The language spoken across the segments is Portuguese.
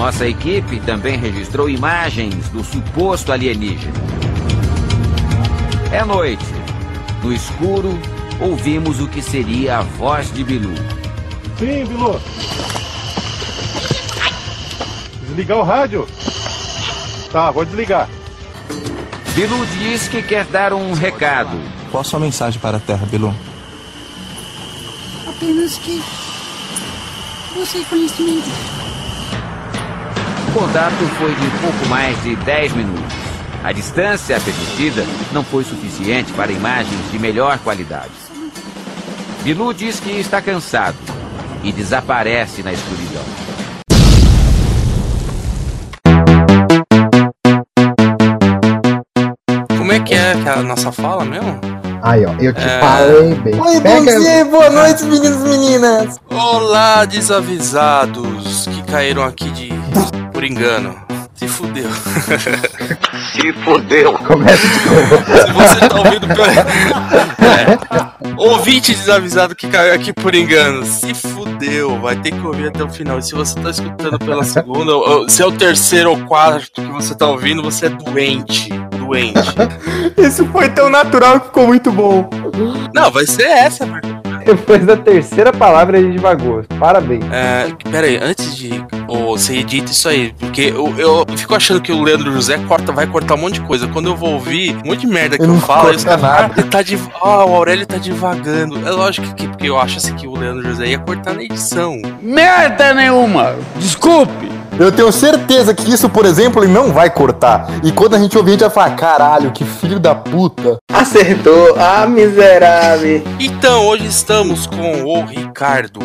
Nossa equipe também registrou imagens do suposto alienígena. É noite. No escuro, ouvimos o que seria a voz de Bilu. Sim, Bilu. Desligar o rádio. Tá, vou desligar. Bilu diz que quer dar um recado. Qual a sua mensagem para a Terra, Bilu? Apenas que você conhecimento. O contato foi de pouco mais de 10 minutos. A distância permitida não foi suficiente para imagens de melhor qualidade. Bilu diz que está cansado e desaparece na escuridão. Como é que é a nossa fala mesmo? Aí, ó, eu te É. falei bem. Oi, Pega- bom dia, boa noite, meninos e meninas! Olá, desavisados que caíram aqui de por engano. Se fudeu. Começa de novo. Se você tá ouvindo pelo... é. Ouvinte desavisado que caiu aqui por engano. Se fudeu. Vai ter que ouvir até o final. E se você tá escutando pela segunda, ou- se é o terceiro ou quarto que você tá ouvindo, você é doente. Doente. Isso foi tão natural que ficou muito bom. Não, vai ser essa, mano. Depois da terceira palavra a gente vagou. Parabéns. É, pera aí, antes de ô, você edita isso aí, porque eu, eu fico achando que o Leandro José corta, vai cortar um monte de coisa. Quando eu vou ouvir um monte de merda que eu não falo, caras nada. "Ah, ele tá de. Ah, o Aurélio tá divagando. É lógico que porque eu acho assim que o Leandro José ia cortar na edição. Merda nenhuma! Desculpe! Eu tenho certeza que isso, por exemplo, ele não vai cortar. E quando a gente ouvir, a gente vai falar: caralho, que filho da puta. Acertou. Ah, miserável. Então, hoje estamos com o Ricardo.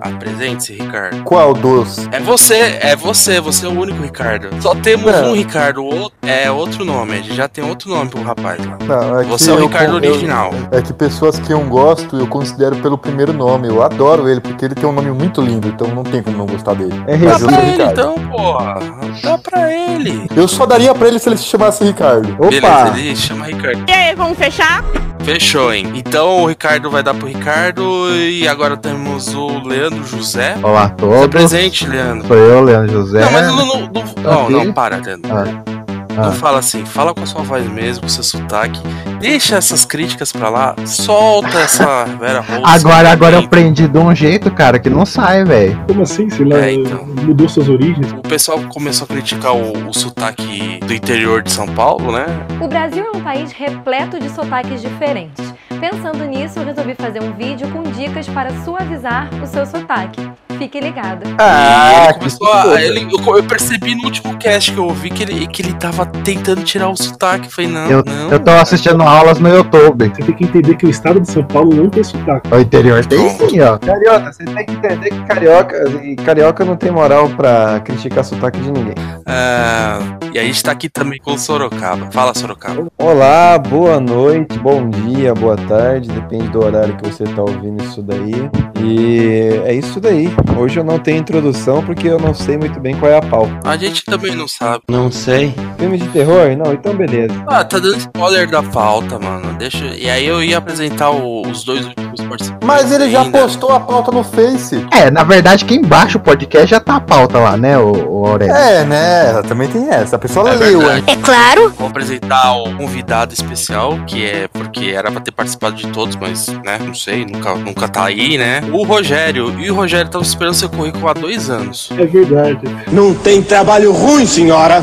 Apresente-se, Ricardo. Qual dos? É você, é você, você é o único Ricardo. Só temos Não. um Ricardo, outro- é outro nome, a gente já tem outro nome pro rapaz lá. Não, é Você é o eu- Ricardo eu- original. É que pessoas que eu gosto, eu considero pelo primeiro nome. Eu adoro ele, porque ele tem um nome muito lindo, então não tem como não gostar dele. É Dá Mas eu pra ele Ricardo. então, porra. Dá pra ele. Eu só daria pra ele se ele se chamasse Ricardo. Opa. Beleza, ele chama Ricardo. E aí, vamos fechar? Fechou, hein? Então o Ricardo vai dar pro Ricardo e agora temos o Leandro José. Olá todos. presente, Leandro. Sou eu, Leandro José. Não, mas não, não, não, não, para, Leandro. Ah. Não Ah. fala assim, fala com a sua voz mesmo, com seu sotaque. Deixa essas críticas pra lá, solta essa Vera Rose. Agora, agora eu aprendi de um jeito, cara, que não sai, velho. Como assim? Sei lá, É, então. mudou suas origens? O pessoal começou a criticar o, o sotaque do interior de São Paulo, né? O Brasil é um país repleto de sotaques diferentes. Pensando nisso, eu resolvi fazer um vídeo com dicas para suavizar o seu sotaque. Fique ligado. Ah, ele que começou a. Ele, eu, eu percebi no último cast que eu ouvi que ele, que ele tava tentando tirar o sotaque. Eu falei, não, Eu, não. eu tô assistindo aulas no YouTube. Você tem que entender que o estado de São Paulo não tem sotaque. O interior tem sim, ó. Carioca, você tem que entender que carioca, e carioca não tem moral pra criticar sotaque de ninguém. Ah, e a gente tá aqui também com o Sorocaba. Fala, Sorocaba. Olá, boa noite, bom dia, boa tarde, depende do horário que você tá ouvindo isso daí. E é isso daí. Hoje eu não tenho introdução porque eu não sei muito bem qual é a pauta. A gente também não sabe. Não sei. Filme de terror? Não, então beleza. Ah, tá dando spoiler da pauta, mano. Deixa. E aí eu ia apresentar o- os dois últimos participantes. Mas ele já ainda. postou a pauta no Face. É, na verdade, quem baixa o podcast já tá a pauta lá, né, o, o Aurélio? É, né? Também tem essa. A pessoa É leu? É claro. Vou apresentar o convidado especial, que é porque era pra ter participado de todos, mas, né, não sei, nunca, nunca tá aí, né? O Rogério. E o Rogério tava esperando seu currículo há dois anos. É verdade. Não tem trabalho ruim, senhora.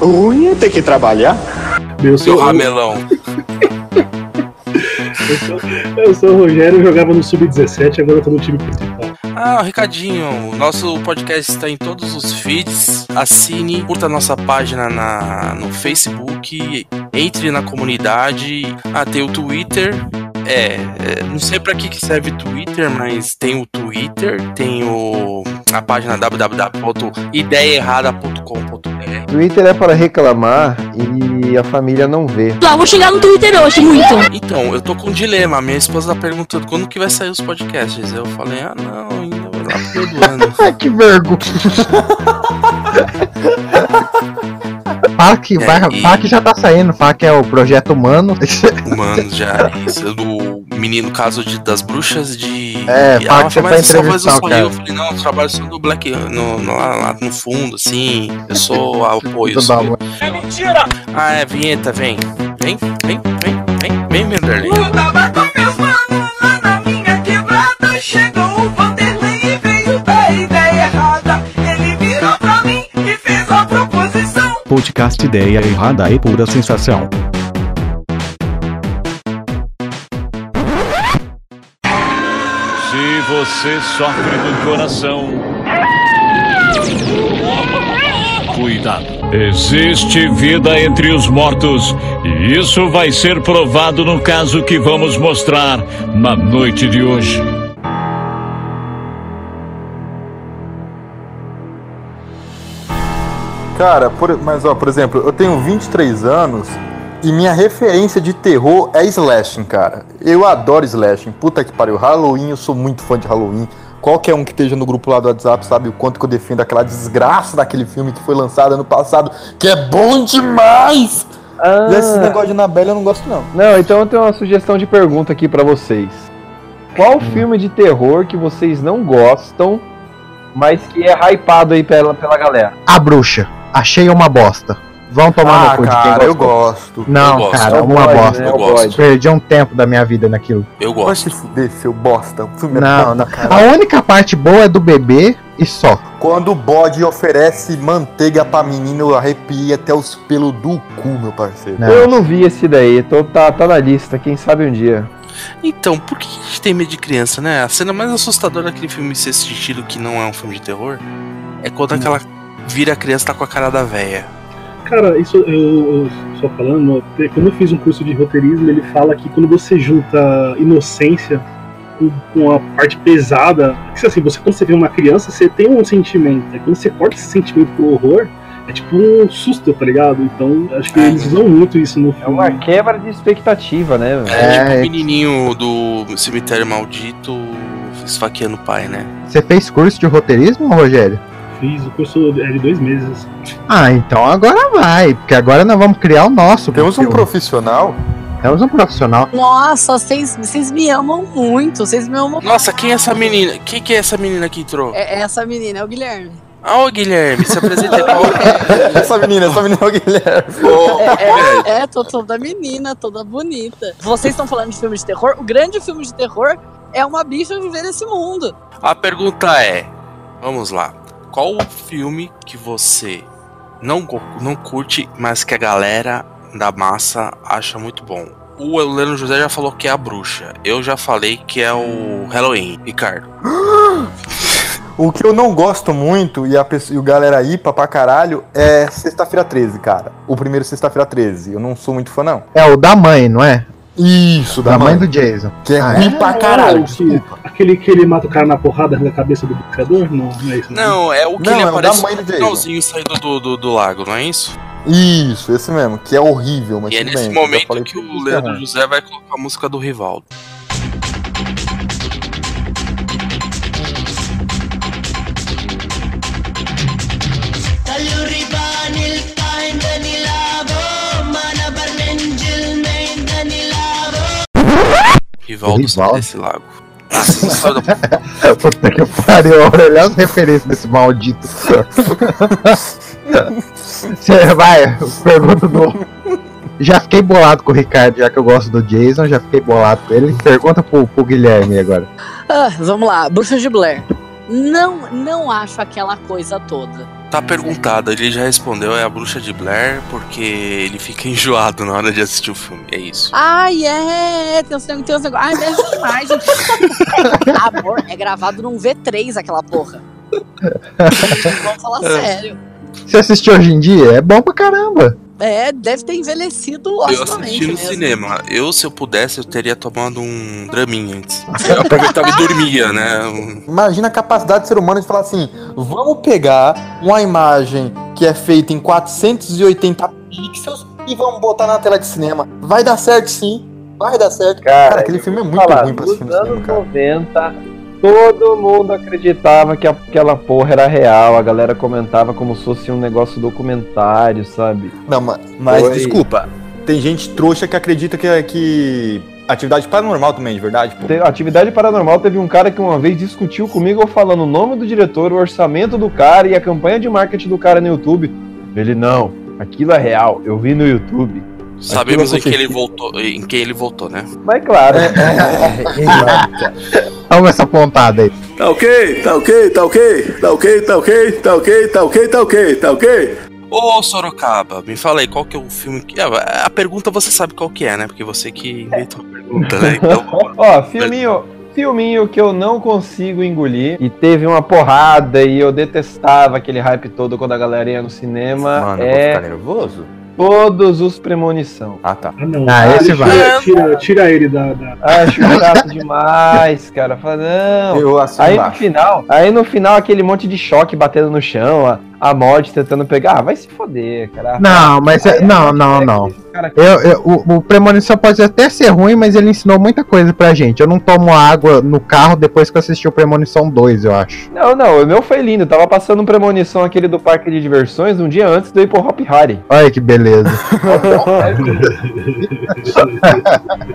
Ruim é ter que trabalhar. Eu Seu sou, eu, eu sou o Rogério, jogava no Sub-17, agora eu tô no time principal. Ah, Ricardinho, o nosso podcast está em todos os feeds. Assine, curta nossa página na, no Facebook, entre na comunidade. Ah, tem o Twitter. É, é, não sei pra que serve o Twitter, mas tem o Twitter, tem o a página www.ideiaerrada.com.br. Twitter é para reclamar e a família não vê. Lá, vou chegar no Twitter hoje, muito. Então, eu tô com um dilema. Minha esposa tá perguntando quando que vai sair os podcasts. Eu falei, ah não, ainda vai lá pro ano. Que vergonha. Que, É, vai, e- que já tá saindo, que é o projeto humano. Humano já, isso. Do menino, no caso de, das bruxas de. É, e ela falou, vai mas só faz o entrevistar o sorriso. cara. Eu falei, não, eu trabalho só no Black no, no- lá, lá no fundo, assim. Eu sou apoio. Tudo sou- bom. É mentira! Ah, é, vinheta, vem. Vem, vem, vem, vem, vem, Vanderlei. Chegou Podcast Ideia Errada e Pura Sensação. Se você sofre do coração, cuidado. Existe vida entre os mortos e isso vai ser provado no caso que vamos mostrar na noite de hoje. Cara, por- mas ó, por exemplo, eu tenho 23 anos e minha referência de terror é slashing, cara. Eu adoro slashing. Puta que pariu. Halloween, eu sou muito fã de Halloween. Qualquer um que esteja no grupo lá do WhatsApp sabe o quanto que eu defendo aquela desgraça daquele filme que foi lançado ano passado, que é bom demais! Ah. E esse negócio de Annabelle eu não gosto não. Não, então eu tenho uma sugestão de pergunta aqui pra vocês. Qual Hum. filme de terror que vocês não gostam, mas que é hypado aí pela, pela galera? A bruxa. Achei uma bosta. Vão tomar Ah, no cu de quem cara, eu gostou. gosto. Não, Eu gosto. cara, É uma bosta. né? É o bode. Perdi um tempo da minha vida naquilo. Eu Vai gosto. se fuder, seu bosta. O filme é Não, bom não. caralho. A única parte boa é do bebê e só. Quando o bode oferece manteiga pra menina, eu arrepiei até os pelos do cu, meu parceiro. Não. Eu não vi esse daí, tô, tá, tá na lista, quem sabe um dia. Então, por que a gente tem medo de criança, né? A cena mais assustadora daquele filme ser assistido que não é um filme de terror é quando aquela vira a criança tá com a cara da véia. Cara, isso eu, eu só falando, quando eu fiz um curso de roteirismo, ele fala que quando você junta inocência com, com a parte pesada, que assim, você quando você vê uma criança, você tem um sentimento, aí quando você corta esse sentimento pro horror, é tipo um susto, tá ligado? Então, acho que É. eles usam muito isso no É filme. uma quebra de expectativa, né? velho? É, tipo É. o menininho do cemitério maldito esfaqueando o pai, né? Você fez curso de roteirismo, Rogério? Fiz o curso é de dois meses. Ah, então agora vai, porque agora nós vamos criar o nosso. Temos um profissional. Temos um profissional. Nossa, vocês me amam muito. Vocês me amam. Nossa, quem é essa menina? Quem que é essa menina que entrou? É, essa menina é o Guilherme. Ah, ô Guilherme, se apresenta aí pra essa menina, essa menina é o Guilherme. É, é, é, tô toda menina, toda bonita. Vocês estão falando de filme de terror? O grande filme de terror é uma bicha viver nesse mundo. A pergunta é: vamos lá. Qual o filme que você não, não curte, mas que a galera da massa acha muito bom? O Leandro José já falou que é a bruxa. Eu já falei que é o Halloween, Ricardo. O que eu não gosto muito, e a pessoa, e o galera ipa pra caralho, é Sexta-feira 13, cara. O primeiro Sexta-feira 13. Eu não sou muito fã, não. É o da mãe, não é? Isso, Da, mãe do Jason. Que é Ah, ruim é? pra caralho. Que- aquele que ele mata o cara na porrada na cabeça do criador? Não, não é isso. Não, é o que Não, ele é o da aparece mãe do finalzinho saindo do, do, do lago, não é isso? Isso, esse mesmo, que é horrível, mas e é nesse bem, momento que tudo o é Leandro. José vai colocar a música do Rivaldo. Sai Rivaldo? desse lago. Nossa, da- Puta que pariu, olha as referências desse maldito. Você vai, pergunta do. Já fiquei bolado com o Ricardo, já que eu gosto do Jason, já fiquei bolado com ele. Pergunta pro, pro Guilherme agora. Ah, vamos lá, Bruxa de Blair. Não, não acho aquela coisa toda. Tá perguntado, ele já respondeu, é a bruxa de Blair, porque ele fica enjoado na hora de assistir o filme. É isso. Ai, é, tem uns, tem uns negócios. Ai, mexe demais, gente. Amor, é gravado num V3 aquela porra. Vamos falar sério. Você assistiu hoje em dia? É bom pra caramba. É, deve ter envelhecido Eu assisti no mesmo. cinema. Eu, se eu pudesse, eu teria tomado um draminha antes. Eu aproveitava e dormia, né? Imagina a capacidade do ser humano de falar assim: vamos pegar uma imagem que é feita em 480 pixels e vamos botar na tela de cinema. Vai dar certo sim, vai dar certo. Cara, aquele filme é muito Falar, ruim pra assistir nos no cinema, anos cara. 90, todo mundo acreditava que aquela porra era real. A galera comentava como se fosse um negócio documentário, sabe? Não, ma- mas, Foi. desculpa. Tem gente trouxa que acredita que, que atividade paranormal também, de verdade, pô. Atividade Paranormal teve um cara que uma vez discutiu comigo falando o nome do diretor, o orçamento do cara e a campanha de marketing do cara no YouTube. Ele, não, aquilo é real, eu vi no YouTube. Sabemos em é ele voltou, em quem ele voltou, né? Mas claro. Olha essa pontada aí. Tá ok, tá ok, tá ok, tá ok, tá ok, tá ok, tá ok, tá ok, tá ok. Ô Sorocaba, me fala aí, qual que é o filme que. Ah, A pergunta você sabe qual que é, né? Porque você que inventou a pergunta, né? Então, Ó, filminho, filminho que eu não consigo engolir e teve uma porrada e eu detestava aquele hype todo quando a galera ia no cinema Mano, eu vou é ficar nervoso. Todos os Premonição. Ah, tá. Ah, não. Ah, esse tira, vai. Tira, tira ele da. da... Acho chato demais, cara. Fala, não. Eu Aí no embaixo. final, aí no final aquele monte de choque batendo no chão, a, a morte tentando pegar. Ah, vai se foder, cara. Não, mas é, não, não, não. Cara, Eu, eu- o, o Premonição pode até ser ruim, mas ele ensinou muita coisa pra gente. Eu não tomo água no carro depois que eu assisti o Premonição 2, eu acho. Não, não, o meu foi lindo. Tava passando um premonição aquele do parque de diversões um dia antes do ir pro Hop Harry. Olha que beleza.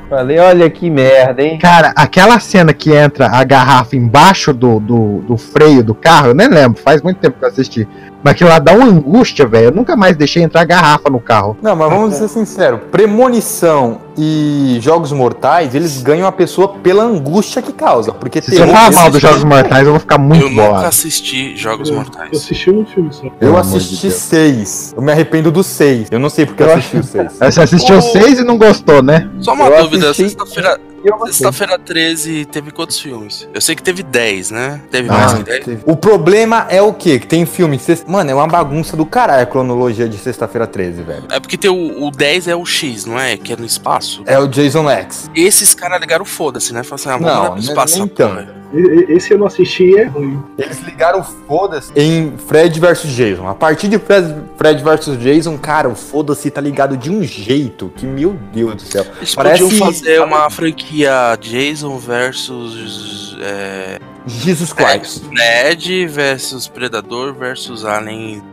Falei, olha que merda, hein? Cara, aquela cena que entra a garrafa embaixo do, do, do freio do carro, eu nem lembro, faz muito tempo que eu assisti. Mas aquilo lá dá uma angústia, velho. Eu nunca mais deixei entrar garrafa no carro. Não, mas vamos ser sinceros. Premonição e Jogos Mortais, eles ganham a pessoa pela angústia que causa. Porque Se você falar mal dos Jogos Mortais, eu vou ficar muito eu nunca bolado. assisti Jogos Eu Mortais. assisti um filme só. Eu Pelo amor de assisti seis. Eu me arrependo dos seis. Eu não sei porque eu assisti os seis. Você assistiu seis e não gostou, né? Só uma Eu dúvida, assisti- sexta-feira. Eu. Sexta-feira 13 teve quantos filmes? Eu sei que teve 10, né? Teve mais Ah, que 10? O problema é o quê? Que tem filme. Mano, é uma bagunça do caralho a cronologia de sexta-feira 13, velho. É porque tem o, o 10 é o X, não é? Que é no espaço. É o Jason Lex. Esses caras ligaram foda-se, né? Falaram assim, ah, vamos Não, nem- espaço. nem essa tanto. porra. E- e- Esse eu não assisti e é ruim. Eles ligaram foda-se em Fred vs Jason. A partir de Fred, Fred vs Jason, cara, o foda-se tá ligado de um jeito que, meu Deus do céu. Eles Parece- podiam fazer uma franquia Jason versus. É, Jesus Christ. Fred versus Predador versus Alien.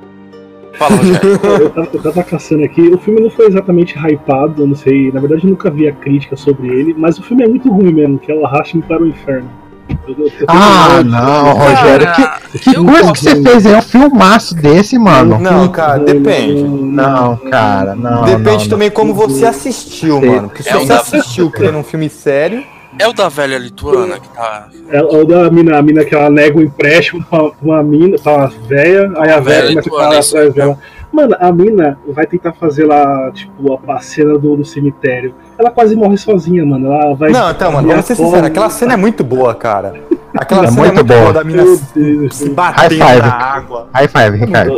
Fala, Rogério. Eu tava, eu tava caçando aqui. O filme não foi exatamente hypado, eu não sei. Na verdade, eu nunca vi a crítica sobre ele. Mas o filme é muito ruim mesmo, que é o Arraste-me para o Inferno. Eu- eu- eu- Ah, não, Rogério. Cara, Que, que coisa que você fez aí? É um filmaço desse, mano. Não, cara, depende. Não, cara, não. Depende não, também como você assistiu, mano. Porque se É um você da- assistiu querendo um filme sério. É o da velha lituana que tá. É o da mina, a mina que ela nega o empréstimo pra, pra uma mina, pra uma véia, aí a véia Velha começa a falar atrás dela. Mano, a mina vai tentar fazer lá, tipo, a, cena do, do cemitério. Ela quase morre sozinha, mano. Ela vai. Não, então, mano, vamos ser sinceros. Aquela cena é muito boa, cara. Aquela É cena muito é muito boa. boa da mina Meu se Deus, se High batendo five. na água. High five, Ricardo.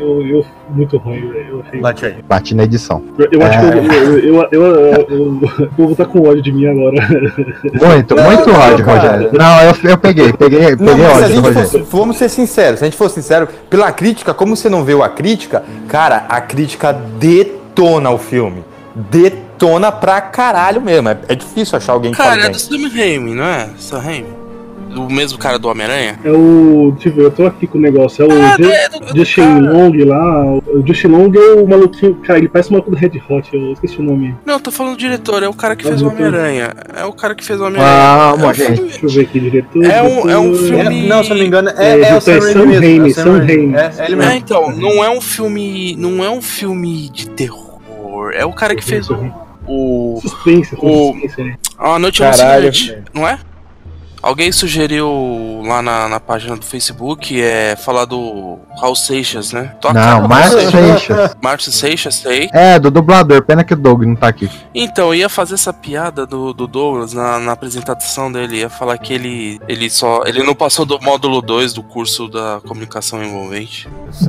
Eu, eu, muito ruim, velho. Eu, achei- Bate aí. Bati na edição. eu acho É. que eu, eu, eu, eu, o povo tá com ódio de mim agora. Muito, Não, muito não, ódio, cara. Rogério. Não, eu, eu peguei, peguei, Não, peguei mas se a ódio, gente Rogério. fosse, vamos ser sinceros, se a gente for sincero, pela crítica, como você não viu a crítica, cara, a crítica detona o filme. Detona pra caralho mesmo. É, é difícil achar alguém que Cara, é bem. do Sam Raimi, não é? Sam Raimi? Do mesmo cara do Homem-Aranha? É o. Deixa eu ver, eu tô aqui com o negócio. É o Ah, Ju- é Justin. Long lá. O Justin Long é o maluquinho. Cara, ele parece o maluco do Red Hot, eu esqueci o nome. Não, eu tô falando do diretor, é o cara que É o fez o. Homem-Aranha. É o cara que fez o Homem-Aranha. Calma, é um gente. filme- Deixa eu ver aqui, diretor. É um- é um filme- É, não, se eu não me engano, é, É, é, o é Sam Sam Raimi é o Sam Raimi. É, é ele É, mesmo. então, não é um filme. Não é um filme de terror. É o cara que fez o. O. Suspense, O- suspense, né? A Noite. Alucinante, não é? Alguém sugeriu lá na, na página do Facebook é falar do Raul Seixas, né? Tua Não, Márcio Seixas. Seixas. Márcio Seixas, sei. É, do dublador, pena que o Doug não tá aqui. Então, eu ia fazer essa piada do, do Douglas na, na apresentação dele. Ia falar que ele, ele só. Ele não passou do módulo 2 do curso da comunicação envolvente.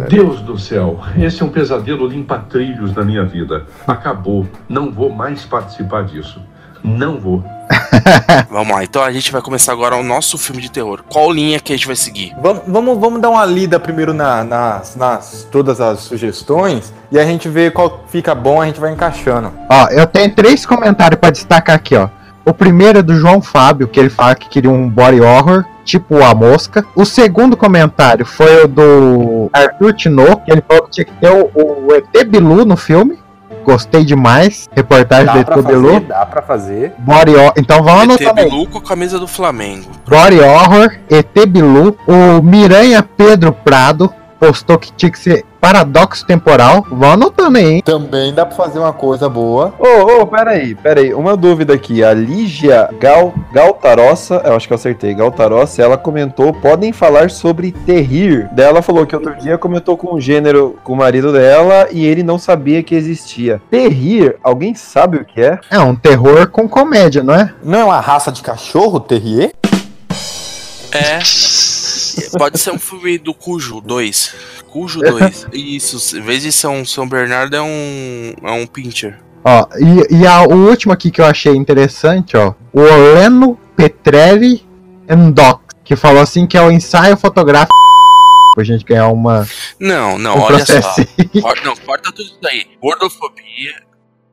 Deus do céu, esse é um pesadelo limpa-trilhos na minha vida. Acabou. Não vou mais participar disso. Não vou. Vamos lá, então a gente vai começar agora o nosso filme de terror. Qual linha que a gente vai seguir? Vamos, vamos, vamos dar uma lida primeiro na, nas, nas todas as sugestões e a gente vê qual fica bom, a gente vai encaixando. Ó, eu tenho três comentários pra destacar aqui, ó. O primeiro é do João Fábio, que ele fala que queria um body horror, tipo a mosca. O segundo comentário foi o do Arthur Tinoco, que ele falou que tinha que ter o, o ET Bilu no filme. Gostei demais. Reportagem Dá do ET Bilu. fazer, dá pra fazer. Body Horror. Então vamos ET anotar aí. Bilu com a camisa do Flamengo. Body Horror, ET Bilu. O Miranha Pedro Prado postou que tinha que ser paradoxo temporal. Vão anotando aí, hein? Também dá pra fazer uma coisa boa. Ô, ô, peraí, peraí. Uma dúvida aqui. A Lígia Gal, Galtarossa, eu acho que eu acertei, Galtarossa, ela comentou, podem falar sobre terrir. Daí ela falou que outro dia comentou com o gênero, com o marido dela, e ele não sabia que existia. Terrir, alguém sabe o que é? É um terror com comédia, não é? Não é uma raça de cachorro, terrier? É. Pode ser um filme do Cujo 2. Cujo 2. Isso, em vez de ser um São Bernardo, é um. É um Pincher. Ó, e, e a- o último aqui que eu achei interessante, ó. O Oleno Petrelli Endox, que falou assim que é o ensaio fotográfico pra gente ganhar uma. Não, não, Um olha só. Corta, não, corta tudo isso daí. Gordofobia.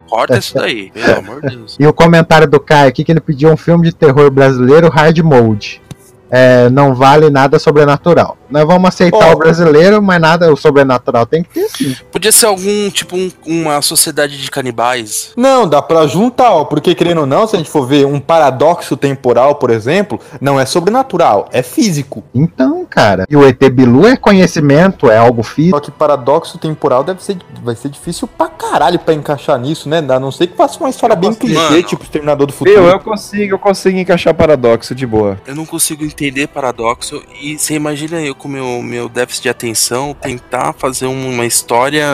Corta isso daí, pelo amor de Deus. E o comentário do Caio aqui que ele pediu um filme de terror brasileiro hard mode. É, não vale nada sobrenatural. Nós vamos aceitar Ó. o brasileiro, mas nada o sobrenatural tem que ter sim. Podia ser algum, tipo, um- uma sociedade de canibais. Não, dá pra juntar, ó, porque querendo ou não, se a gente for ver um paradoxo temporal, por exemplo, não é sobrenatural, é físico. Então, cara. E o ET Bilu é conhecimento, é algo físico. Só que paradoxo temporal deve ser, vai ser difícil pra caralho pra encaixar nisso, né? A não ser que faça uma história bem clichê, tipo Exterminador do Futuro. Meu, eu consigo, eu consigo encaixar paradoxo de boa. Eu não consigo entender paradoxo. E você imagina eu com meu, meu déficit de atenção tentar fazer uma história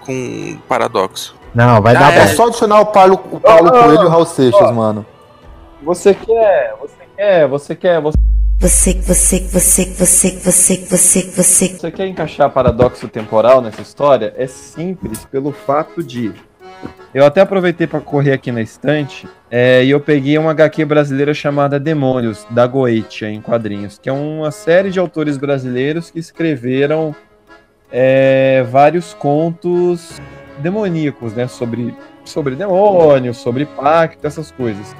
com paradoxo. Não, vai Ah, dar É só adicionar o Paulo, o Paulo ó, Coelho e o Raul Seixas, ó. mano. Você quer, você quer, você quer, você Você, você, você, você, você, você, você. Você quer encaixar paradoxo temporal nessa história? É simples pelo fato de. Eu até aproveitei para correr aqui na estante é, e eu peguei uma HQ brasileira chamada Demônios, da Goetia, em quadrinhos, que é uma série de autores brasileiros que escreveram é, vários contos demoníacos, né? Sobre, sobre demônios, sobre pacto, essas coisas.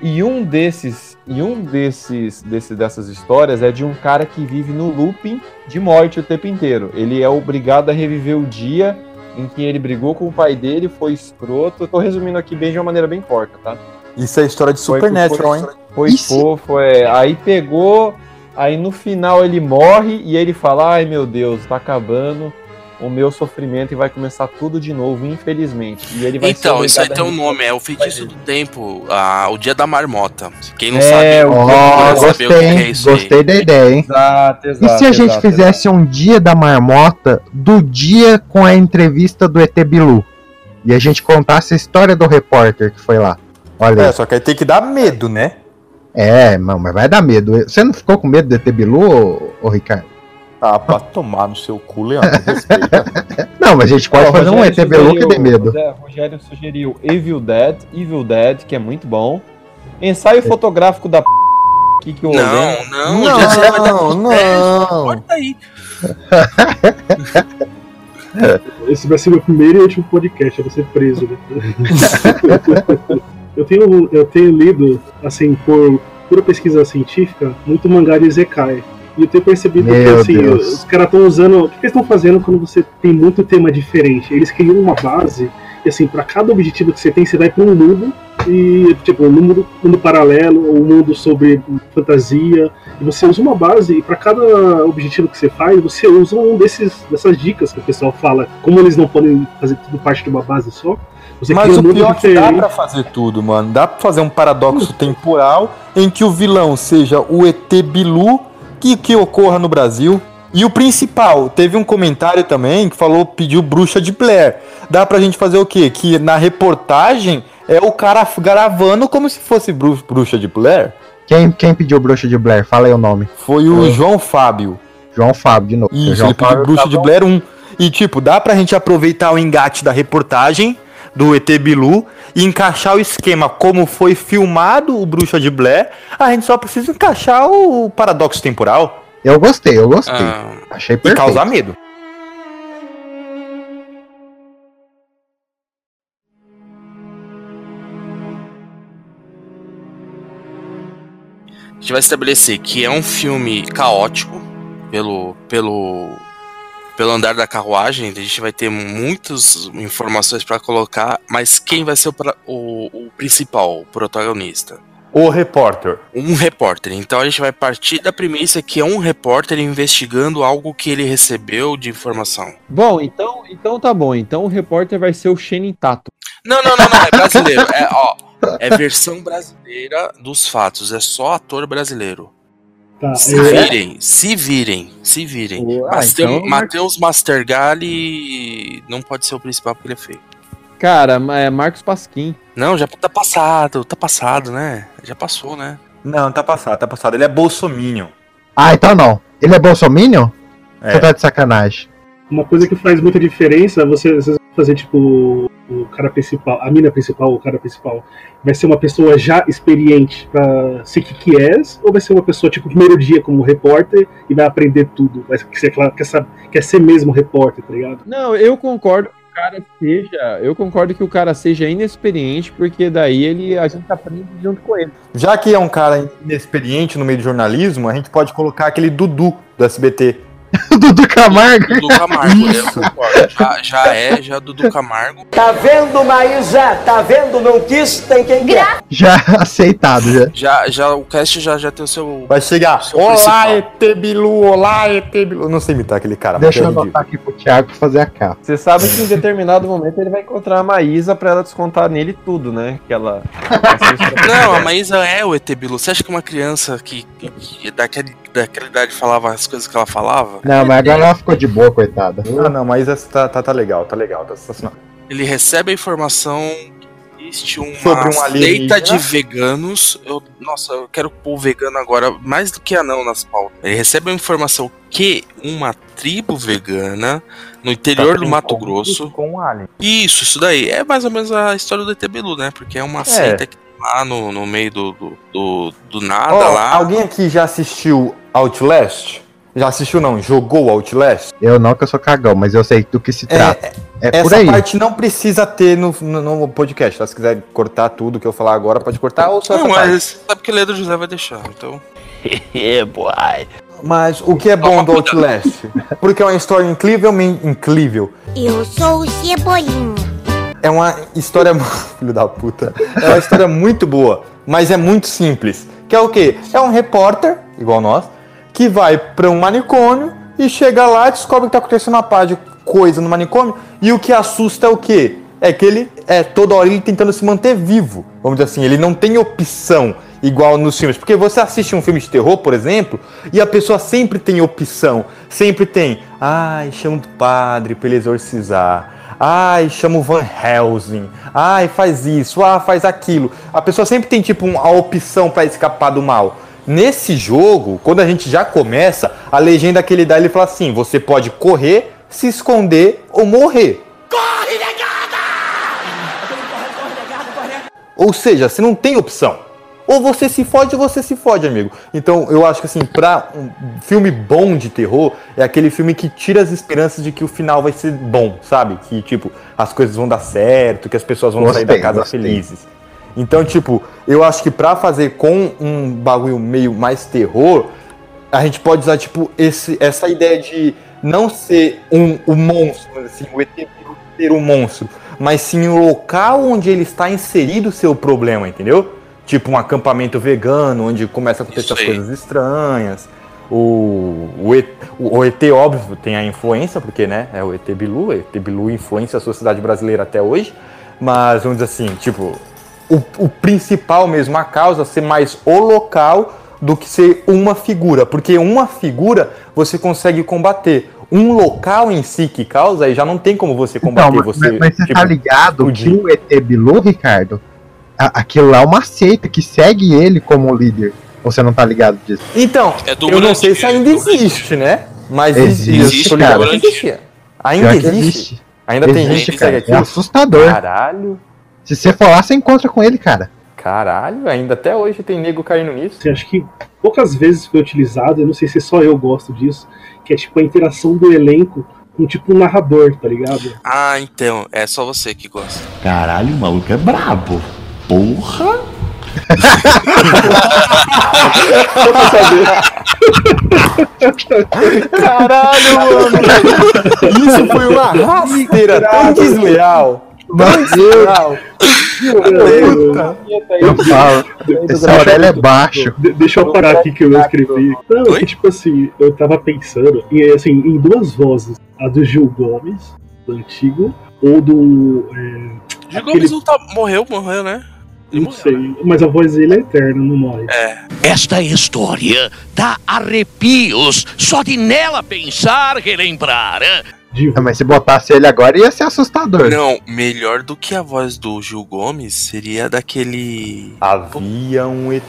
E um desses, e um desses, desse, dessas histórias é de um cara que vive no looping de morte o tempo inteiro. Ele é obrigado a reviver o dia em que ele brigou com o pai dele, foi escroto. Eu tô resumindo aqui bem de uma maneira bem porca, tá? Isso é história de Supernatural, hein? foi, Foi fofo, é. Aí pegou, aí no final ele morre e ele fala: Ai meu Deus, tá acabando o meu sofrimento e vai começar tudo de novo, infelizmente. E ele vai ser Então, isso aí tem um nome, é o feitiço do tempo, ah, o dia da marmota. Quem não É, sabe, o- Ó, gostei, o que é isso aí. Gostei da ideia, hein? Exato, E exato. se a gente exato, fizesse um dia da marmota do dia com a entrevista do ET Bilu? E a gente contasse a história do repórter que foi lá. Olha É, aí. só que aí tem que dar medo, né? É, mas vai dar medo. Você não ficou com medo do ET Bilu, ô, ô Ricardo? Ah, pra tomar no seu cu, Leandro. Respeita. Não, mas a gente pode o fazer um ET Bilu que dê medo. Rogé- Rogério sugeriu Evil Dead, Evil Dead, que é muito bom. Ensaio fotográfico da p... que que o Não, não, Não, já você vai dar não, não. Corta aí. Esse vai ser meu primeiro e último podcast, eu vou ser preso. né? eu, tenho, eu tenho lido, assim, por pura pesquisa científica, muito mangá de Zekai. E eu tenho percebido que Meu assim, Deus. os caras estão usando. O que eles estão fazendo quando você tem muito tema diferente? Eles criam uma base, e assim, para cada objetivo que você tem, você vai para um mundo, e tipo, um mundo, mundo paralelo, ou um mundo sobre fantasia, e você usa uma base, e para cada objetivo que você faz, você usa um desses, dessas dicas que o pessoal fala. Como eles não podem fazer tudo parte de uma base só, você Mas cria um o pior é que dá pra fazer tudo, mano. Dá pra fazer um paradoxo temporal em que o vilão seja o ET Bilu que, que ocorra no Brasil. E o principal, teve um comentário também que falou, pediu bruxa de Blair. Dá pra gente fazer o quê? Que na reportagem é o cara gravando como se fosse bru- bruxa de Blair. Quem, quem pediu bruxa de Blair? Fala aí o nome. Foi o João Fábio. João Fábio, de novo. Isso, João ele pediu Fábio Bruxa tá de. Blair 1. E, tipo, dá pra gente aproveitar o engate da reportagem do ET Bilu e encaixar o esquema como foi filmado o Bruxa de Blair. A gente só precisa encaixar o paradoxo temporal Eu gostei, eu gostei. Ah, Achei e perfeito. causar medo. a gente vai estabelecer que é um filme caótico pelo pelo pelo andar da carruagem, a gente vai ter muitas informações pra colocar, mas quem vai ser o, o- o principal, o protagonista? O repórter. Um repórter. Então a gente vai partir da premissa que é um repórter investigando algo que ele recebeu de informação. Bom, então, então tá bom. Então o repórter vai ser o Shannon Tato. Não, não, não, não, é brasileiro. É, ó, é versão brasileira dos fatos, é só ator brasileiro. Tá, Se é- virem, se virem, se virem. Ah, Mas então- Matheus Mastergali não pode ser o principal porque ele é feio. Cara, é Marcos Pasquim. Não, já tá passado, tá passado, né? Já passou, né? Não, tá passado, tá passado. Ele é bolsominion. Ah, então não. Ele é bolsominion? É. Você tá de sacanagem. Uma coisa que faz muita diferença, você, você fazer tipo o cara principal, a mina principal, o cara principal, vai ser uma pessoa já experiente pra ser que que é, ou vai ser uma pessoa tipo primeiro dia como repórter e vai aprender tudo, vai ser aquela quer, saber, quer ser mesmo repórter, tá ligado? Não, eu concordo que o cara seja. Eu concordo que o cara seja inexperiente, porque daí ele a gente aprende junto com ele. Já que é um cara inexperiente no meio do jornalismo, a gente pode colocar aquele Dudu do SBT. Dudu Camargo? Dudu Camargo, eu concordo. Já, já é, já Dudu Camargo. Tá vendo, Maísa? Tá vendo? Não quis, tem quem quer. Já aceitado, já. Já, já, o cast já, já tem o seu. Vai chegar. seu Olá, principal. ET Bilu, olá, ET Bilu. Não sei imitar aquele cara, Deixa eu mas é anotar aqui pro Thiago fazer a capa. Você sabe que em determinado momento ele vai encontrar a Maísa pra ela descontar nele tudo, né? Que ela. Não, a Maísa é o ET Bilu. Você acha que uma criança que, que, que daquele, daquela idade falava as coisas que ela falava? Não, mas agora ela ficou de boa, coitada. Ah, não, mas essa tá, tá, tá legal, tá legal, tá sensacional. Ele recebe a informação que existe uma Sobre um seita de veganos. Eu, nossa, eu quero pôr vegano agora mais do que anão nas pautas. Ele recebe a informação que uma tribo vegana no interior do Mato Grosso. Com um alien. Isso, isso daí. É mais ou menos a história do ET Bilu, né? Porque é uma seita que lá no, no meio do, do, do, do nada Ó, lá. Alguém aqui já assistiu Outlast? Já assistiu não? Jogou Outlast? Eu não, que eu sou cagão, mas eu sei do que se trata. É, por Essa aí. parte não precisa ter no, no, no podcast. tá? Se quiser cortar tudo que eu falar agora, pode cortar ou só Não, essa parte. mas sabe que o Leandro José vai deixar, então. É, boy. Mas o que é bom do Outlast? Porque é uma história incrivelmente incrível. Eu sou o Cebolinha. É uma história. Filho da puta. É uma história muito boa, mas é muito simples. Que é o quê? É um repórter, igual nós, que vai pra um manicômio e chega lá e descobre que tá acontecendo uma pá de coisa no manicômio. E o que assusta é o quê? É que ele é toda hora ele tentando se manter vivo. Vamos dizer assim, ele não tem opção igual nos filmes. Porque você assiste um filme de terror, por exemplo, e a pessoa sempre tem opção. Sempre tem. Ai, chama o padre pra ele exorcizar. Ai, chama o Van Helsing. Ai, faz isso. Ah, faz aquilo. A pessoa sempre tem, tipo, a opção pra escapar do mal. Nesse jogo, quando a gente já começa, a legenda que ele dá, ele fala assim: você pode correr, se esconder ou morrer. Ou seja, você não tem opção. Ou você se fode ou você se fode, amigo. Então, eu acho que assim, pra um filme bom de terror, é aquele filme que tira as esperanças de que o final vai ser bom, sabe? Que, tipo, as coisas vão dar certo, que as pessoas vão sair da Gostei, casa gostei. felizes. Então, tipo, eu acho que pra fazer com um bagulho meio mais terror, a gente pode usar, tipo, esse, essa ideia de não ser um, o monstro, assim, o ET ser um monstro, mas sim o local onde ele está inserido o seu problema, entendeu? Tipo um acampamento vegano, onde começa a acontecer as coisas estranhas. O, o, ET, o, o ET, óbvio, tem a influência, porque, né, é o ET Bilu, o ET Bilu influencia a sociedade brasileira até hoje, mas, vamos dizer assim, tipo, o, o principal mesmo, a causa, ser mais o local do que ser uma figura, porque uma figura você consegue combater. Um local em si que causa, aí já não tem como você combater. Então, mas, você, mas você tipo, tá ligado que explodir. o ET Bilu, Ricardo, a- aquilo lá é uma seita que segue ele como líder. Você não tá ligado disso? Então, É eu não sei se ainda existe, né? Mas Existe, existe, eu cara. que existia. Ainda que existe? Ainda tem Existe, gente que cara. segue É assustador. Caralho. Se você for lá, você encontra com ele, cara. Caralho, ainda até hoje tem nego caindo nisso. Assim, acho que poucas vezes foi utilizado, eu não sei se só eu gosto disso, que é tipo a interação do elenco com tipo um narrador, tá ligado? Ah, então, é só você que gosta. Caralho, o maluco é brabo. Porra! Caralho, mano! Isso foi uma rasteira tão desleal. Tão desleal. Eu falo, esse Aurélio é baixo. De- deixa eu parar aqui que eu escrevi. Não, que tipo assim, eu tava pensando em, assim, em duas vozes. A do Gil Gomes, do antigo, ou do. É, Gil aquele- Gomes não tá, morreu, morreu, né? Não sei, mas a voz dele é eterna, não morre. É. Esta história dá arrepios só de nela pensar, relembrar. Ah, Mas se botasse ele agora ia ser assustador. Não, melhor do que a voz do Gil Gomes seria daquele. Havia um ET.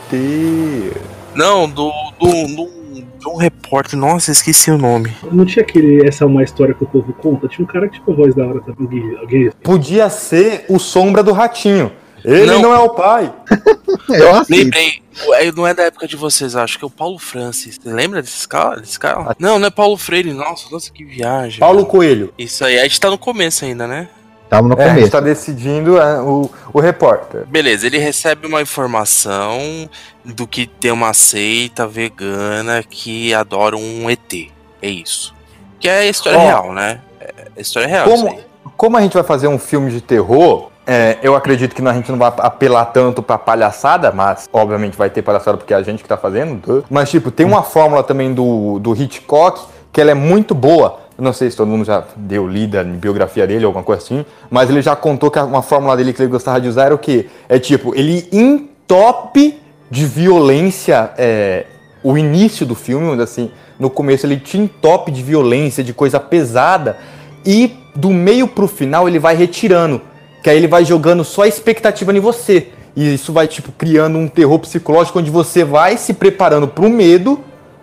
Não, do. do, do de um repórter. Nossa, esqueci o nome. Não tinha aquele. Essa é uma história que o povo conta? Tinha um cara que tinha uma voz da hora também. Alguém. Podia ser o Sombra do Ratinho. Ele não, Não. é o pai. Eu Lembrei, é, não é da época de vocês, acho que é o Paulo Francis. Você lembra desse cara? Desse cara? Não, não é Paulo Freire, nossa, nossa, que viagem. Paulo Coelho. Isso aí, a gente tá no começo ainda, né? Tamo no É, a gente começo. tá decidindo é, o, o repórter. Beleza, ele recebe uma informação do que tem uma seita vegana que adora um ET. É isso. Que é a história Ó, real, né? É a história real. isso Como, aí. como a gente vai fazer um filme de terror, é, eu acredito que a gente não vai apelar tanto pra palhaçada, mas obviamente vai ter palhaçada porque é a gente que tá fazendo. Mas, tipo, tem uma fórmula também do, do Hitchcock que ela é muito boa. Eu não sei se todo mundo já deu lida em biografia dele, alguma coisa assim, mas ele já contou que uma fórmula dele que ele gostava de usar era o quê? É tipo, ele entope de violência é, o início do filme, assim, no começo ele te entope de violência, de coisa pesada, e do meio pro final ele vai retirando, que aí ele vai jogando só a expectativa em você. E isso vai, tipo, criando um terror psicológico onde você vai se preparando pro medo,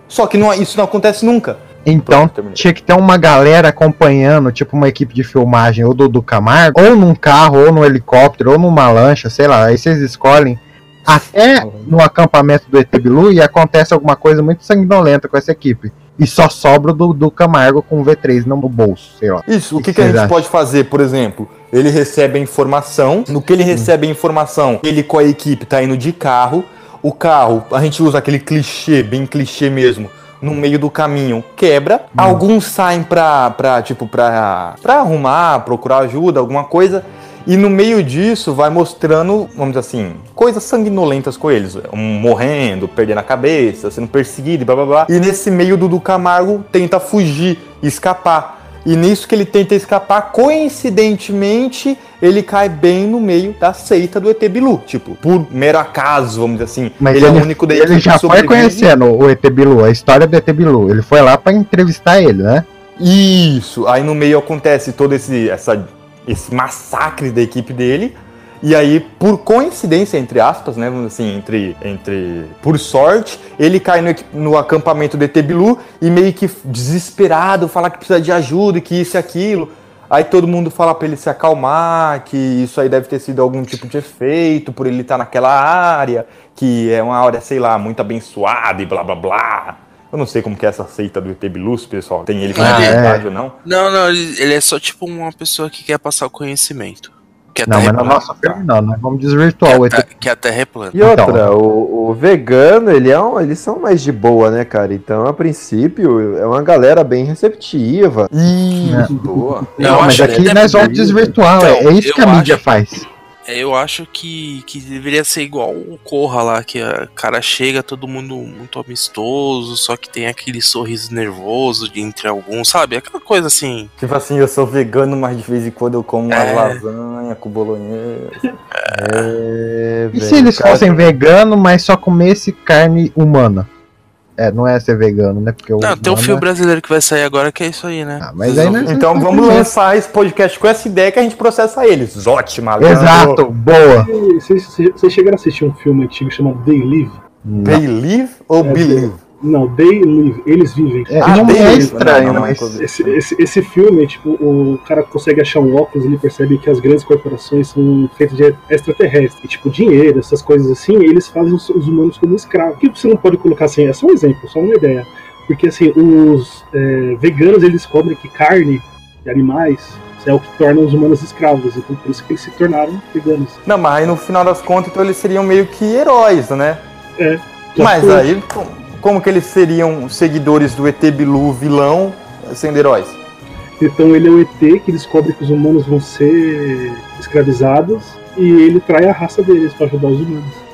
só que não, isso não acontece nunca. Então tinha que ter uma galera acompanhando, tipo uma equipe de filmagem, ou do, do Camargo, ou num carro, ou num helicóptero, ou numa lancha, sei lá. Aí vocês escolhem até no acampamento do ET Bilu e acontece alguma coisa muito sanguinolenta com essa equipe. E só sobra do, do Camargo com o V3 no bolso, sei lá. Isso, o que, que a vocês gente acham? pode fazer, por exemplo? Ele recebe a informação, no que ele recebe a informação, ele com a equipe tá indo de carro, o carro, a gente usa aquele clichê, bem clichê mesmo, no meio do caminho, quebra, alguns saem pra, pra tipo, pra, pra arrumar, procurar ajuda, alguma coisa, e no meio disso vai mostrando, vamos dizer assim, coisas sanguinolentas com eles. Um morrendo, perdendo a cabeça, sendo perseguido e blá blá blá. E nesse meio do Dudu Camargo tenta fugir, escapar. E nisso que ele tenta escapar, coincidentemente, ele cai bem no meio da seita do ET Bilu. Tipo, por mero acaso, vamos dizer assim. Mas ele, ele, é o único da ele já foi conhecendo o ET Bilu, a história do ET Bilu. Ele foi lá pra entrevistar ele, né? Isso. Aí no meio acontece todo esse, essa, esse massacre da equipe dele. E aí, por coincidência, entre aspas, né? Assim, entre. entre por sorte, ele cai no, no acampamento do ET Bilu e meio que desesperado, fala que precisa de ajuda e que isso e aquilo. Aí todo mundo fala pra ele se acalmar, que isso aí deve ter sido algum tipo de efeito por ele estar naquela área, que é uma área, sei lá, muito abençoada e blá blá blá. Eu não sei como que é essa seita do ET Bilu, pessoal. Tem ele com Ah, verdade é. ou não? Não, não, ele, é só tipo uma pessoa que quer passar o conhecimento. Que a Não, mas é no plana. nosso filme não, nós vamos desvirtuar o ET. Que a Terra é plana. E outra, Então. o, o vegano, ele é um, eles são mais de boa, né, cara? Então, a princípio, é uma galera bem receptiva. Isso, boa. Não, Eu mas acho aqui que nós vamos desvirtuar, Então, é, é isso que a mídia acho- faz. É, eu acho que, que deveria ser igual o Corra lá, que o cara chega, todo mundo muito amistoso, só que tem aquele sorriso nervoso de entre alguns, sabe? Aquela coisa assim. Tipo assim, eu sou vegano, mas de vez em quando eu como uma É. lasanha com bolonhesa. É, E se eles cara, fossem veganos, mas só comesse carne humana? É, não é ser vegano, né? Porque o Não, tem um filme é- brasileiro que vai sair agora que é isso aí, né? Ah, mas aí nós- Então vamos lançar esse podcast com essa ideia que a gente processa eles. Zote, malandro. Exato, boa. Vocês chegaram a assistir um filme antigo chamado They Live? They live ou É, believe? Não, They Live, eles vivem. É, Ah, não é estranho, não, não, mas. Esse, esse, esse filme, tipo, o cara consegue achar um óculos e ele percebe que as grandes corporações são feitas de extraterrestres. E, tipo, dinheiro, essas coisas assim, eles fazem os, os humanos como escravos. O que você não pode colocar assim? É só um exemplo, só uma ideia. Porque, assim, os é, veganos, eles descobrem que carne de animais é o que torna os humanos escravos. Então por isso que eles se tornaram veganos. Não, mas aí no final das contas, então eles seriam meio que heróis, né? É. Mas aí, como que eles seriam seguidores do ET Bilu vilão sendo heróis? Então ele é o ET que descobre que os humanos vão ser escravizados e ele trai a raça deles pra ajudar os humanos.